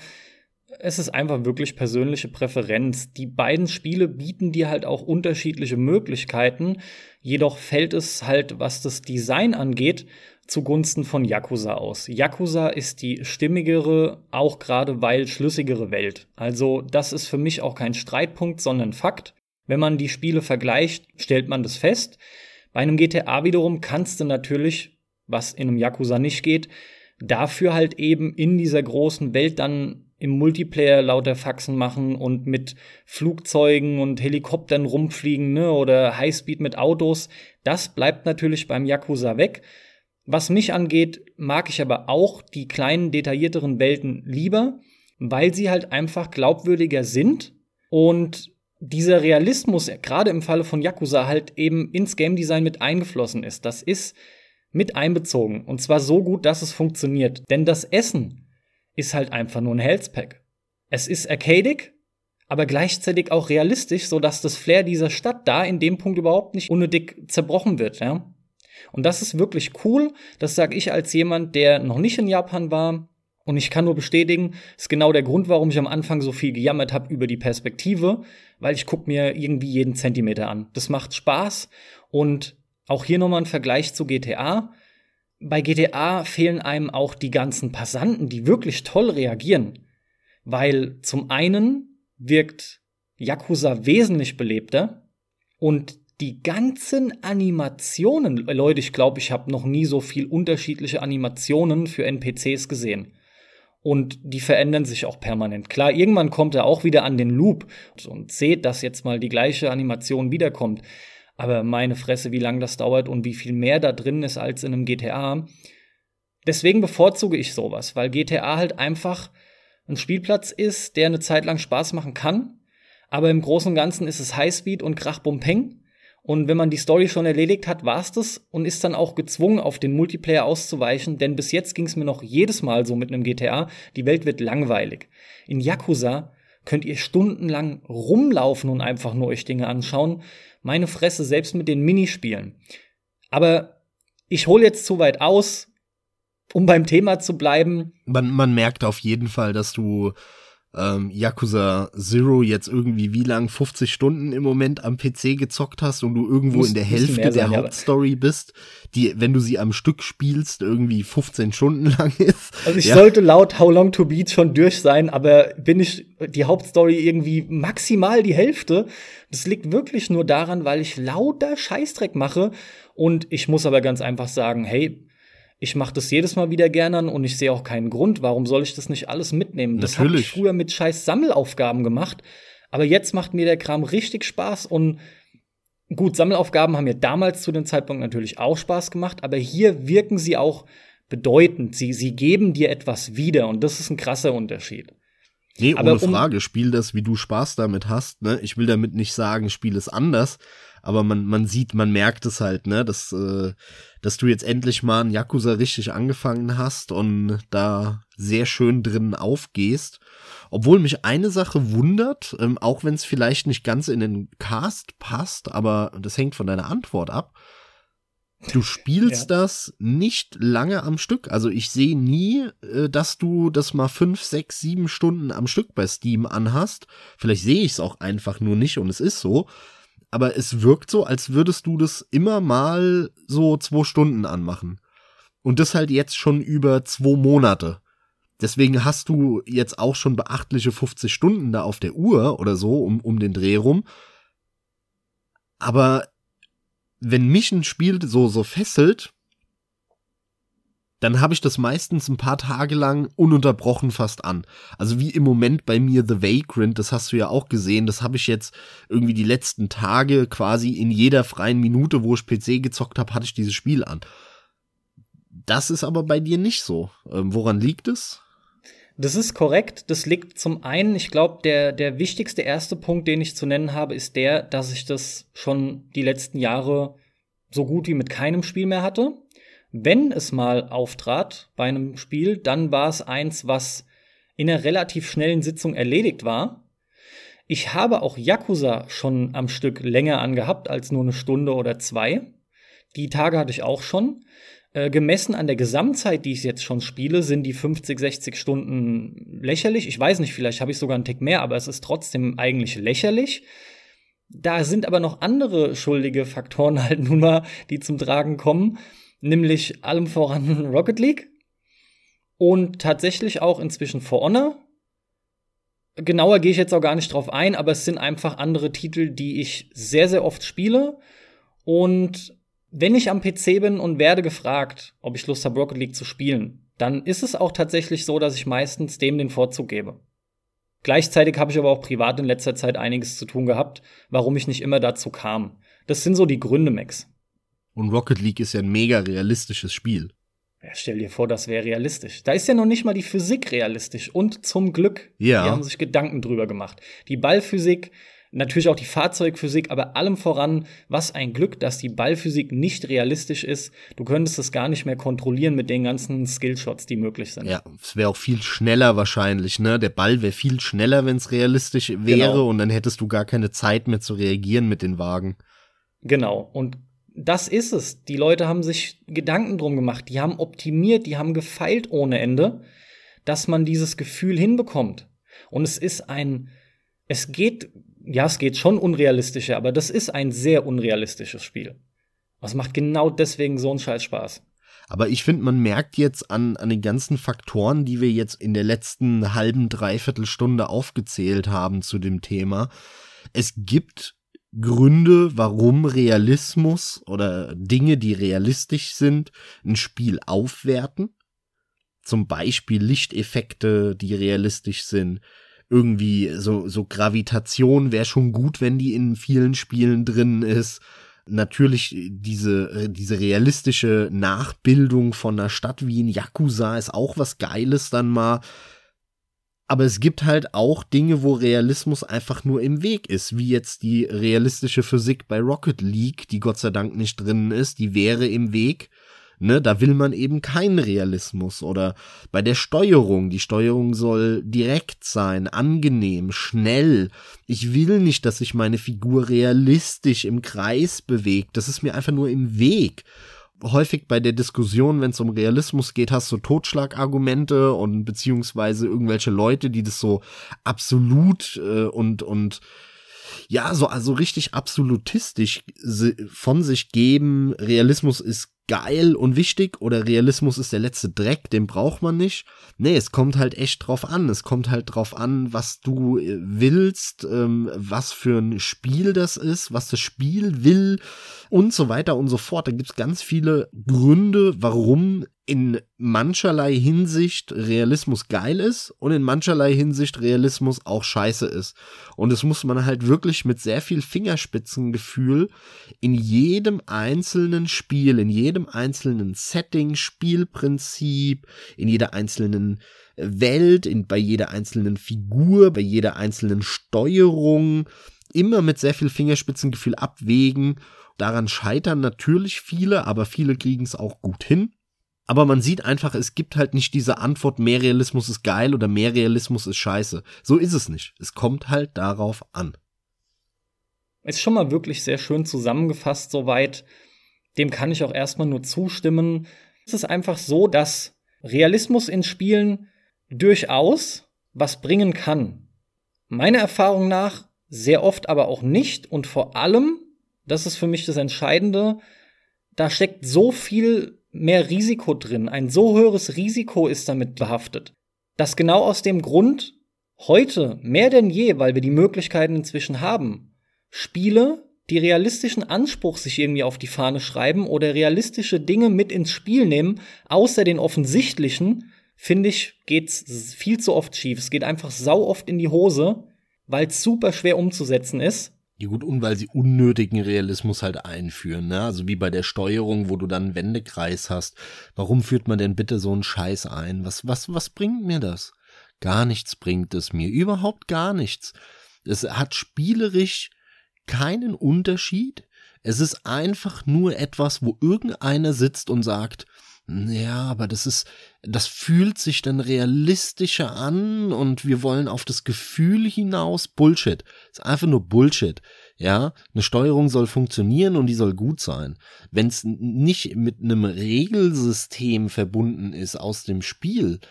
Es ist einfach wirklich persönliche Präferenz. Die beiden Spiele bieten dir halt auch unterschiedliche Möglichkeiten. Jedoch fällt es halt, was das Design angeht, zugunsten von Yakuza aus. Yakuza ist die stimmigere, auch gerade weil schlüssigere Welt. Also das ist für mich auch kein Streitpunkt, sondern Fakt. Wenn man die Spiele vergleicht, stellt man das fest. Bei einem GTA wiederum kannst du natürlich, was in einem Yakuza nicht geht, dafür halt eben in dieser großen Welt dann im Multiplayer lauter Faxen machen und mit Flugzeugen und Helikoptern rumfliegen ne, oder Highspeed mit Autos. Das bleibt natürlich beim Yakuza weg. Was mich angeht, mag ich aber auch die kleinen, detaillierteren Welten lieber, weil sie halt einfach glaubwürdiger sind und dieser Realismus, gerade im Falle von Yakuza, halt eben ins Game Design mit eingeflossen ist. Das ist mit einbezogen. Und zwar so gut, dass es funktioniert. Denn das Essen ist halt einfach nur ein Healthpack. Es ist arcadic, aber gleichzeitig auch realistisch, sodass das Flair dieser Stadt da in dem Punkt überhaupt nicht unnötig zerbrochen wird, ja. Und das ist wirklich cool. Das sage ich als jemand, der noch nicht in Japan war. Und ich kann nur bestätigen, ist genau der Grund, warum ich am Anfang so viel gejammert habe über die Perspektive, weil ich gucke mir irgendwie jeden Zentimeter an. Das macht Spaß und auch hier nochmal ein Vergleich zu GTA. Bei GTA fehlen einem auch die ganzen Passanten, die wirklich toll reagieren. Weil zum einen wirkt Yakuza wesentlich belebter und die ganzen Animationen, Leute, ich glaube, ich habe noch nie so viel unterschiedliche Animationen für NPCs gesehen. Und die verändern sich auch permanent. Klar, irgendwann kommt er auch wieder an den Loop und seht, dass jetzt mal die gleiche Animation wiederkommt. Aber meine Fresse, wie lange das dauert und wie viel mehr da drin ist als in einem GTA. Deswegen bevorzuge ich sowas, weil GTA halt einfach ein Spielplatz ist, der eine Zeit lang Spaß machen kann. Aber im Großen und Ganzen ist es Highspeed und Krach Peng. Und wenn man die Story schon erledigt hat, war's das und ist dann auch gezwungen, auf den Multiplayer auszuweichen, denn bis jetzt ging es mir noch jedes Mal so mit einem GTA, die Welt wird langweilig. In Yakuza könnt ihr stundenlang rumlaufen und einfach nur euch Dinge anschauen. Meine Fresse, selbst mit den Minispielen. Aber ich hole jetzt zu weit aus, um beim Thema zu bleiben. Man, man merkt auf jeden Fall, dass du ähm, Yakuza Zero jetzt irgendwie wie lang 50 Stunden im Moment am PC gezockt hast und du irgendwo muss, in der Hälfte der Hauptstory bist, die, wenn du sie am Stück spielst, irgendwie 15 Stunden lang ist. Also ich ja. sollte laut How Long to Beat schon durch sein, aber bin ich die Hauptstory irgendwie maximal die Hälfte. Das liegt wirklich nur daran, weil ich lauter Scheißdreck mache und ich muss aber ganz einfach sagen, hey, ich mache das jedes Mal wieder gerne und ich sehe auch keinen Grund, warum soll ich das nicht alles mitnehmen? Das habe ich früher mit scheiß Sammelaufgaben gemacht, aber jetzt macht mir der Kram richtig Spaß und gut, Sammelaufgaben haben mir damals zu dem Zeitpunkt natürlich auch Spaß gemacht, aber hier wirken sie auch bedeutend. Sie, sie geben dir etwas wieder und das ist ein krasser Unterschied. Nee, ohne um Frage, spiel das, wie du Spaß damit hast. Ne? Ich will damit nicht sagen, spiel es anders, aber man, man sieht, man merkt es halt, ne, dass, äh, dass du jetzt endlich mal ein Yakuza richtig angefangen hast und da sehr schön drin aufgehst. Obwohl mich eine Sache wundert, ähm, auch wenn es vielleicht nicht ganz in den Cast passt, aber das hängt von deiner Antwort ab. Du spielst ja. das nicht lange am Stück. Also ich sehe nie, äh, dass du das mal fünf, sechs, sieben Stunden am Stück bei Steam anhast. Vielleicht sehe ich es auch einfach nur nicht und es ist so aber es wirkt so, als würdest du das immer mal so zwei Stunden anmachen. Und das halt jetzt schon über zwei Monate. Deswegen hast du jetzt auch schon beachtliche 50 Stunden da auf der Uhr oder so um, um den Dreh rum. Aber wenn mich ein Spiel so, so fesselt, dann habe ich das meistens ein paar Tage lang ununterbrochen fast an. Also wie im Moment bei mir The Vagrant, das hast du ja auch gesehen, das habe ich jetzt irgendwie die letzten Tage quasi in jeder freien Minute, wo ich PC gezockt habe, hatte ich dieses Spiel an. Das ist aber bei dir nicht so. Ähm, woran liegt es? Das ist korrekt. Das liegt zum einen, ich glaube, der, der wichtigste erste Punkt, den ich zu nennen habe, ist der, dass ich das schon die letzten Jahre so gut wie mit keinem Spiel mehr hatte. Wenn es mal auftrat bei einem Spiel, dann war es eins, was in einer relativ schnellen Sitzung erledigt war. Ich habe auch Yakuza schon am Stück länger angehabt als nur eine Stunde oder zwei. Die Tage hatte ich auch schon. Äh, gemessen an der Gesamtzeit, die ich jetzt schon spiele, sind die 50, 60 Stunden lächerlich. Ich weiß nicht, vielleicht habe ich sogar einen Tick mehr, aber es ist trotzdem eigentlich lächerlich. Da sind aber noch andere schuldige Faktoren halt nun mal, die zum Tragen kommen, nämlich allem voran Rocket League und tatsächlich auch inzwischen For Honor. Genauer gehe ich jetzt auch gar nicht drauf ein, aber es sind einfach andere Titel, die ich sehr, sehr oft spiele und wenn ich am PC bin und werde gefragt, ob ich Lust habe, Rocket League zu spielen, dann ist es auch tatsächlich so, dass ich meistens dem den Vorzug gebe. Gleichzeitig habe ich aber auch privat in letzter Zeit einiges zu tun gehabt, warum ich nicht immer dazu kam. Das sind so die Gründe, Max. Und Rocket League ist ja ein mega realistisches Spiel. Ja, stell dir vor, das wäre realistisch. Da ist ja noch nicht mal die Physik realistisch. Und zum Glück, ja. die haben sich Gedanken drüber gemacht. Die Ballphysik, Natürlich auch die Fahrzeugphysik, aber allem voran, was ein Glück, dass die Ballphysik nicht realistisch ist. Du könntest es gar nicht mehr kontrollieren mit den ganzen Skillshots, die möglich sind. Ja, es wäre auch viel schneller wahrscheinlich, ne? Der Ball wäre viel schneller, wenn es realistisch wäre genau. und dann hättest du gar keine Zeit mehr zu reagieren mit den Wagen. Genau. Und das ist es. Die Leute haben sich Gedanken drum gemacht. Die haben optimiert, die haben gefeilt ohne Ende, dass man dieses Gefühl hinbekommt. Und es ist ein, es geht ja, es geht schon unrealistischer, aber das ist ein sehr unrealistisches Spiel. Was macht genau deswegen so einen Scheiß Spaß. Aber ich finde, man merkt jetzt an, an den ganzen Faktoren, die wir jetzt in der letzten halben, dreiviertel Stunde aufgezählt haben zu dem Thema. Es gibt Gründe, warum Realismus oder Dinge, die realistisch sind, ein Spiel aufwerten. Zum Beispiel Lichteffekte, die realistisch sind irgendwie so, so Gravitation wäre schon gut, wenn die in vielen Spielen drin ist. Natürlich diese, diese realistische Nachbildung von einer Stadt wie in Yakuza ist auch was Geiles dann mal. Aber es gibt halt auch Dinge, wo Realismus einfach nur im Weg ist, wie jetzt die realistische Physik bei Rocket League, die Gott sei Dank nicht drin ist, die wäre im Weg. Ne, da will man eben keinen Realismus oder bei der Steuerung. Die Steuerung soll direkt sein, angenehm, schnell. Ich will nicht, dass sich meine Figur realistisch im Kreis bewegt. Das ist mir einfach nur im Weg häufig bei der Diskussion, wenn es um Realismus geht, hast du Totschlagargumente und beziehungsweise irgendwelche Leute, die das so absolut äh, und und ja, so also richtig absolutistisch von sich geben. Realismus ist geil und wichtig oder Realismus ist der letzte Dreck, den braucht man nicht. Nee, es kommt halt echt drauf an. Es kommt halt drauf an, was du äh, willst, ähm, was für ein Spiel das ist, was das Spiel will und so weiter und so fort. Da gibt's ganz viele Gründe, warum in mancherlei Hinsicht Realismus geil ist und in mancherlei Hinsicht Realismus auch scheiße ist. Und das muss man halt wirklich mit sehr viel Fingerspitzengefühl in jedem einzelnen Spiel, in jedem einzelnen Setting, Spielprinzip, in jeder einzelnen Welt, in, bei jeder einzelnen Figur, bei jeder einzelnen Steuerung immer mit sehr viel Fingerspitzengefühl abwägen. Daran scheitern natürlich viele, aber viele kriegen es auch gut hin. Aber man sieht einfach, es gibt halt nicht diese Antwort, mehr Realismus ist geil oder mehr Realismus ist scheiße. So ist es nicht. Es kommt halt darauf an. Ist schon mal wirklich sehr schön zusammengefasst soweit. Dem kann ich auch erstmal nur zustimmen. Es ist einfach so, dass Realismus in Spielen durchaus was bringen kann. Meiner Erfahrung nach sehr oft aber auch nicht und vor allem das ist für mich das Entscheidende, da steckt so viel mehr Risiko drin. Ein so höheres Risiko ist damit behaftet, dass genau aus dem Grund heute mehr denn je, weil wir die Möglichkeiten inzwischen haben, Spiele, die realistischen Anspruch sich irgendwie auf die Fahne schreiben oder realistische Dinge mit ins Spiel nehmen, außer den offensichtlichen, finde ich, geht's viel zu oft schief. Es geht einfach sau oft in die Hose, weil es super schwer umzusetzen ist. Ja gut, und weil sie unnötigen Realismus halt einführen, ne? Also wie bei der Steuerung, wo du dann einen Wendekreis hast. Warum führt man denn bitte so einen Scheiß ein? Was, was, was bringt mir das? Gar nichts bringt es mir. Überhaupt gar nichts. Es hat spielerisch keinen Unterschied. Es ist einfach nur etwas, wo irgendeiner sitzt und sagt, ja, aber das ist, das fühlt sich dann realistischer an und wir wollen auf das Gefühl hinaus. Bullshit. Ist einfach nur Bullshit. Ja, eine Steuerung soll funktionieren und die soll gut sein. Wenn es nicht mit einem Regelsystem verbunden ist aus dem Spiel,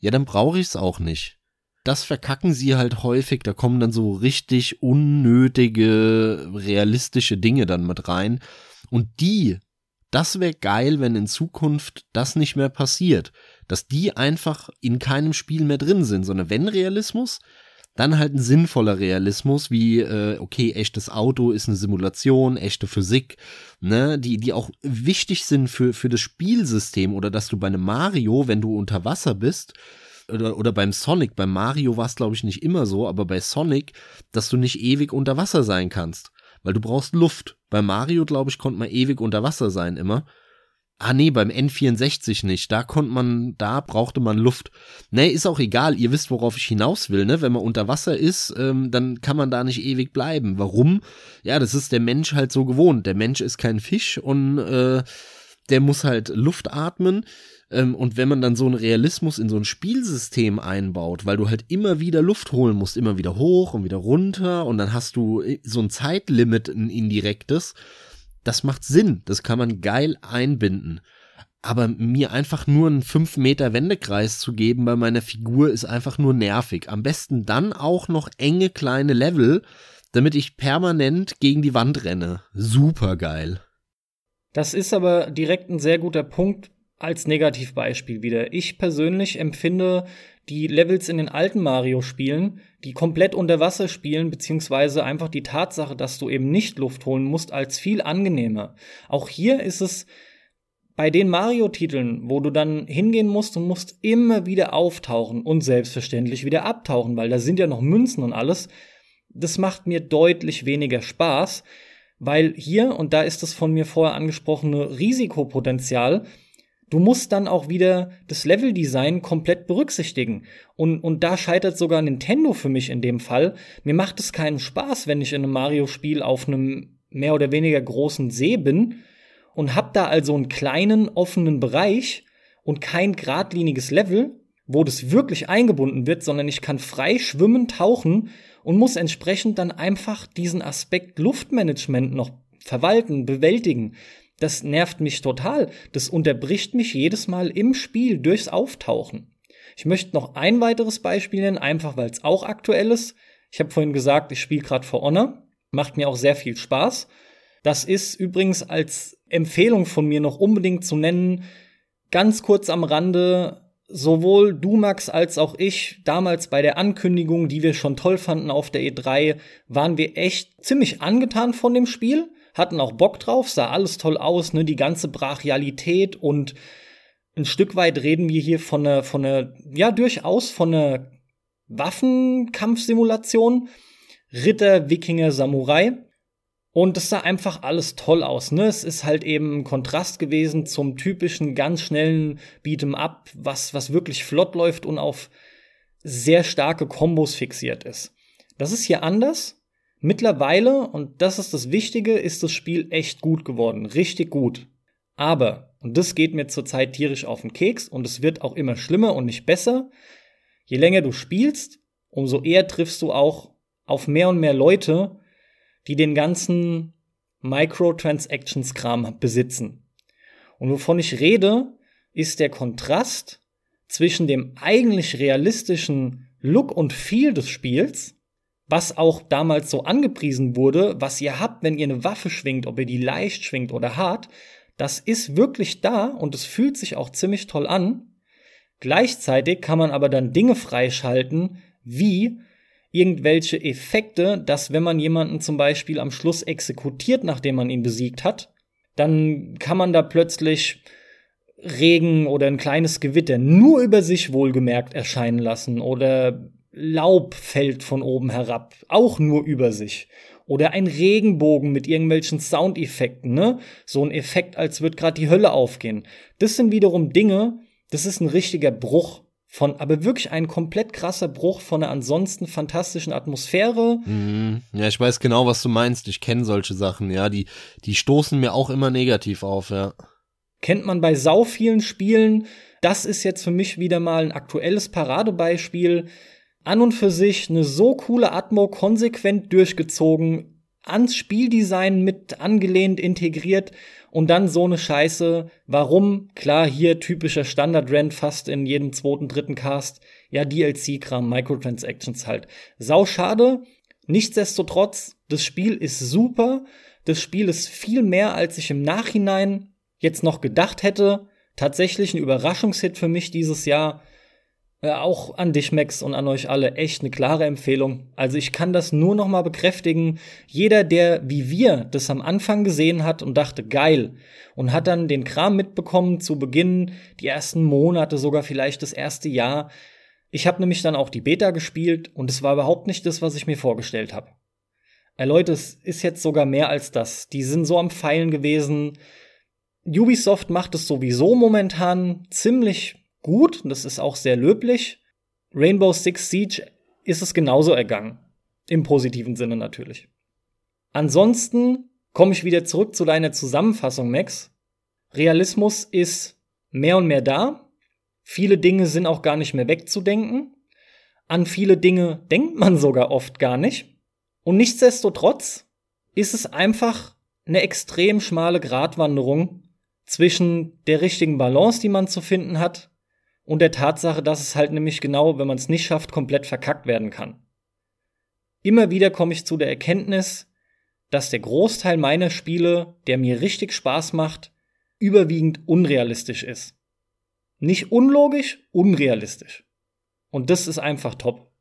ja, dann brauche ich es auch nicht. Das verkacken sie halt häufig, da kommen dann so richtig unnötige, realistische Dinge dann mit rein. Und die das wäre geil, wenn in Zukunft das nicht mehr passiert. Dass die einfach in keinem Spiel mehr drin sind, sondern wenn Realismus, dann halt ein sinnvoller Realismus, wie, äh, okay, echtes Auto ist eine Simulation, echte Physik, ne, die, die auch wichtig sind für, für das Spielsystem oder dass du bei einem Mario, wenn du unter Wasser bist, oder, oder beim Sonic, beim Mario war es glaube ich nicht immer so, aber bei Sonic, dass du nicht ewig unter Wasser sein kannst weil du brauchst Luft. Bei Mario, glaube ich, konnte man ewig unter Wasser sein immer. Ah nee, beim N64 nicht. Da konnte man, da brauchte man Luft. Nee, ist auch egal. Ihr wisst, worauf ich hinaus will, ne? Wenn man unter Wasser ist, ähm, dann kann man da nicht ewig bleiben. Warum? Ja, das ist der Mensch halt so gewohnt. Der Mensch ist kein Fisch und äh, der muss halt Luft atmen. Ähm, und wenn man dann so einen Realismus in so ein Spielsystem einbaut, weil du halt immer wieder Luft holen musst, immer wieder hoch und wieder runter und dann hast du äh, so ein Zeitlimit, ein indirektes, das macht Sinn. Das kann man geil einbinden. Aber mir einfach nur einen 5 Meter Wendekreis zu geben bei meiner Figur ist einfach nur nervig. Am besten dann auch noch enge kleine Level, damit ich permanent gegen die Wand renne. Super geil. Das ist aber direkt ein sehr guter Punkt, als Negativbeispiel wieder. Ich persönlich empfinde die Levels in den alten Mario-Spielen, die komplett unter Wasser spielen, beziehungsweise einfach die Tatsache, dass du eben nicht Luft holen musst, als viel angenehmer. Auch hier ist es bei den Mario-Titeln, wo du dann hingehen musst und musst immer wieder auftauchen und selbstverständlich wieder abtauchen, weil da sind ja noch Münzen und alles. Das macht mir deutlich weniger Spaß, weil hier, und da ist das von mir vorher angesprochene Risikopotenzial, Du musst dann auch wieder das Leveldesign komplett berücksichtigen. Und, und da scheitert sogar Nintendo für mich in dem Fall. Mir macht es keinen Spaß, wenn ich in einem Mario-Spiel auf einem mehr oder weniger großen See bin und hab da also einen kleinen offenen Bereich und kein geradliniges Level, wo das wirklich eingebunden wird, sondern ich kann frei schwimmen, tauchen und muss entsprechend dann einfach diesen Aspekt Luftmanagement noch verwalten, bewältigen. Das nervt mich total. Das unterbricht mich jedes Mal im Spiel durchs Auftauchen. Ich möchte noch ein weiteres Beispiel nennen, einfach weil es auch aktuell ist. Ich habe vorhin gesagt, ich spiele gerade For Honor. Macht mir auch sehr viel Spaß. Das ist übrigens als Empfehlung von mir noch unbedingt zu nennen. Ganz kurz am Rande, sowohl du, Max, als auch ich, damals bei der Ankündigung, die wir schon toll fanden auf der E3, waren wir echt ziemlich angetan von dem Spiel hatten auch Bock drauf, sah alles toll aus, ne, die ganze Brachialität und ein Stück weit reden wir hier von einer, von einer, ja, durchaus von einer Waffenkampfsimulation. Ritter, Wikinger, Samurai. Und es sah einfach alles toll aus, ne? Es ist halt eben ein Kontrast gewesen zum typischen ganz schnellen Beat'em Up, was, was wirklich flott läuft und auf sehr starke Kombos fixiert ist. Das ist hier anders. Mittlerweile, und das ist das Wichtige, ist das Spiel echt gut geworden. Richtig gut. Aber, und das geht mir zurzeit tierisch auf den Keks und es wird auch immer schlimmer und nicht besser, je länger du spielst, umso eher triffst du auch auf mehr und mehr Leute, die den ganzen Microtransactions-Kram besitzen. Und wovon ich rede, ist der Kontrast zwischen dem eigentlich realistischen Look und Feel des Spiels was auch damals so angepriesen wurde, was ihr habt, wenn ihr eine Waffe schwingt, ob ihr die leicht schwingt oder hart, das ist wirklich da und es fühlt sich auch ziemlich toll an. Gleichzeitig kann man aber dann Dinge freischalten, wie irgendwelche Effekte, dass wenn man jemanden zum Beispiel am Schluss exekutiert, nachdem man ihn besiegt hat, dann kann man da plötzlich Regen oder ein kleines Gewitter nur über sich wohlgemerkt erscheinen lassen oder Laub fällt von oben herab, auch nur über sich. Oder ein Regenbogen mit irgendwelchen Soundeffekten, ne? So ein Effekt, als wird gerade die Hölle aufgehen. Das sind wiederum Dinge, das ist ein richtiger Bruch von, aber wirklich ein komplett krasser Bruch von einer ansonsten fantastischen Atmosphäre. Mhm. Ja, ich weiß genau, was du meinst. Ich kenne solche Sachen, ja. Die, die stoßen mir auch immer negativ auf, ja. Kennt man bei sau vielen Spielen. Das ist jetzt für mich wieder mal ein aktuelles Paradebeispiel. An und für sich eine so coole Atmo, konsequent durchgezogen, ans Spieldesign mit angelehnt, integriert und dann so eine Scheiße. Warum? Klar, hier typischer Standard-Rand fast in jedem zweiten, dritten Cast. Ja, DLC-Kram, Microtransactions halt. Sau schade. Nichtsdestotrotz, das Spiel ist super. Das Spiel ist viel mehr, als ich im Nachhinein jetzt noch gedacht hätte. Tatsächlich ein Überraschungshit für mich dieses Jahr. Ja, auch an dich, Max, und an euch alle echt eine klare Empfehlung. Also ich kann das nur noch mal bekräftigen. Jeder, der wie wir das am Anfang gesehen hat und dachte, geil, und hat dann den Kram mitbekommen zu Beginn, die ersten Monate, sogar vielleicht das erste Jahr. Ich habe nämlich dann auch die Beta gespielt und es war überhaupt nicht das, was ich mir vorgestellt habe. Äh, Leute, es ist jetzt sogar mehr als das. Die sind so am Pfeilen gewesen. Ubisoft macht es sowieso momentan ziemlich gut, das ist auch sehr löblich. Rainbow Six Siege ist es genauso ergangen. Im positiven Sinne natürlich. Ansonsten komme ich wieder zurück zu deiner Zusammenfassung, Max. Realismus ist mehr und mehr da. Viele Dinge sind auch gar nicht mehr wegzudenken. An viele Dinge denkt man sogar oft gar nicht. Und nichtsdestotrotz ist es einfach eine extrem schmale Gratwanderung zwischen der richtigen Balance, die man zu finden hat, und der Tatsache, dass es halt nämlich genau, wenn man es nicht schafft, komplett verkackt werden kann. Immer wieder komme ich zu der Erkenntnis, dass der Großteil meiner Spiele, der mir richtig Spaß macht, überwiegend unrealistisch ist. Nicht unlogisch, unrealistisch. Und das ist einfach top.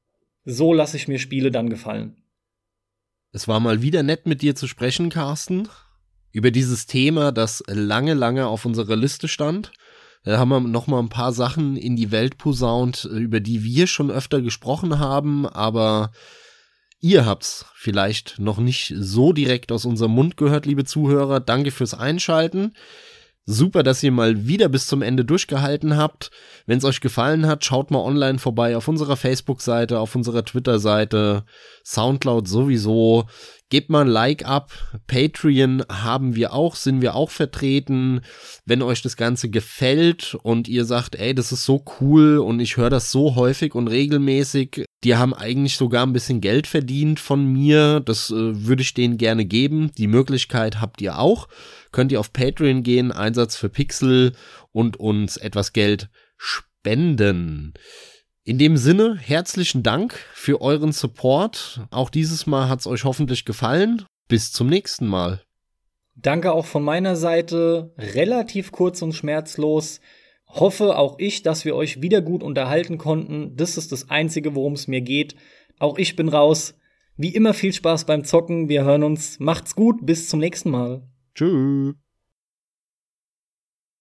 So lasse ich mir Spiele dann gefallen. Es war mal wieder nett mit dir zu sprechen, Carsten, über dieses Thema, das lange, lange auf unserer Liste stand da haben wir noch mal ein paar Sachen in die Welt posaunt, über die wir schon öfter gesprochen haben, aber ihr habt's vielleicht noch nicht so direkt aus unserem Mund gehört, liebe Zuhörer. Danke fürs Einschalten. Super, dass ihr mal wieder bis zum Ende durchgehalten habt. Wenn es euch gefallen hat, schaut mal online vorbei auf unserer Facebook-Seite, auf unserer Twitter-Seite, Soundcloud sowieso. Gebt mal ein Like ab. Patreon haben wir auch, sind wir auch vertreten. Wenn euch das Ganze gefällt und ihr sagt, ey, das ist so cool und ich höre das so häufig und regelmäßig, die haben eigentlich sogar ein bisschen Geld verdient von mir. Das äh, würde ich denen gerne geben. Die Möglichkeit habt ihr auch könnt ihr auf Patreon gehen, Einsatz für Pixel und uns etwas Geld spenden. In dem Sinne, herzlichen Dank für euren Support. Auch dieses Mal hat es euch hoffentlich gefallen. Bis zum nächsten Mal. Danke auch von meiner Seite. Relativ kurz und schmerzlos. Hoffe auch ich, dass wir euch wieder gut unterhalten konnten. Das ist das Einzige, worum es mir geht. Auch ich bin raus. Wie immer viel Spaß beim Zocken. Wir hören uns. Macht's gut. Bis zum nächsten Mal. Tschüss.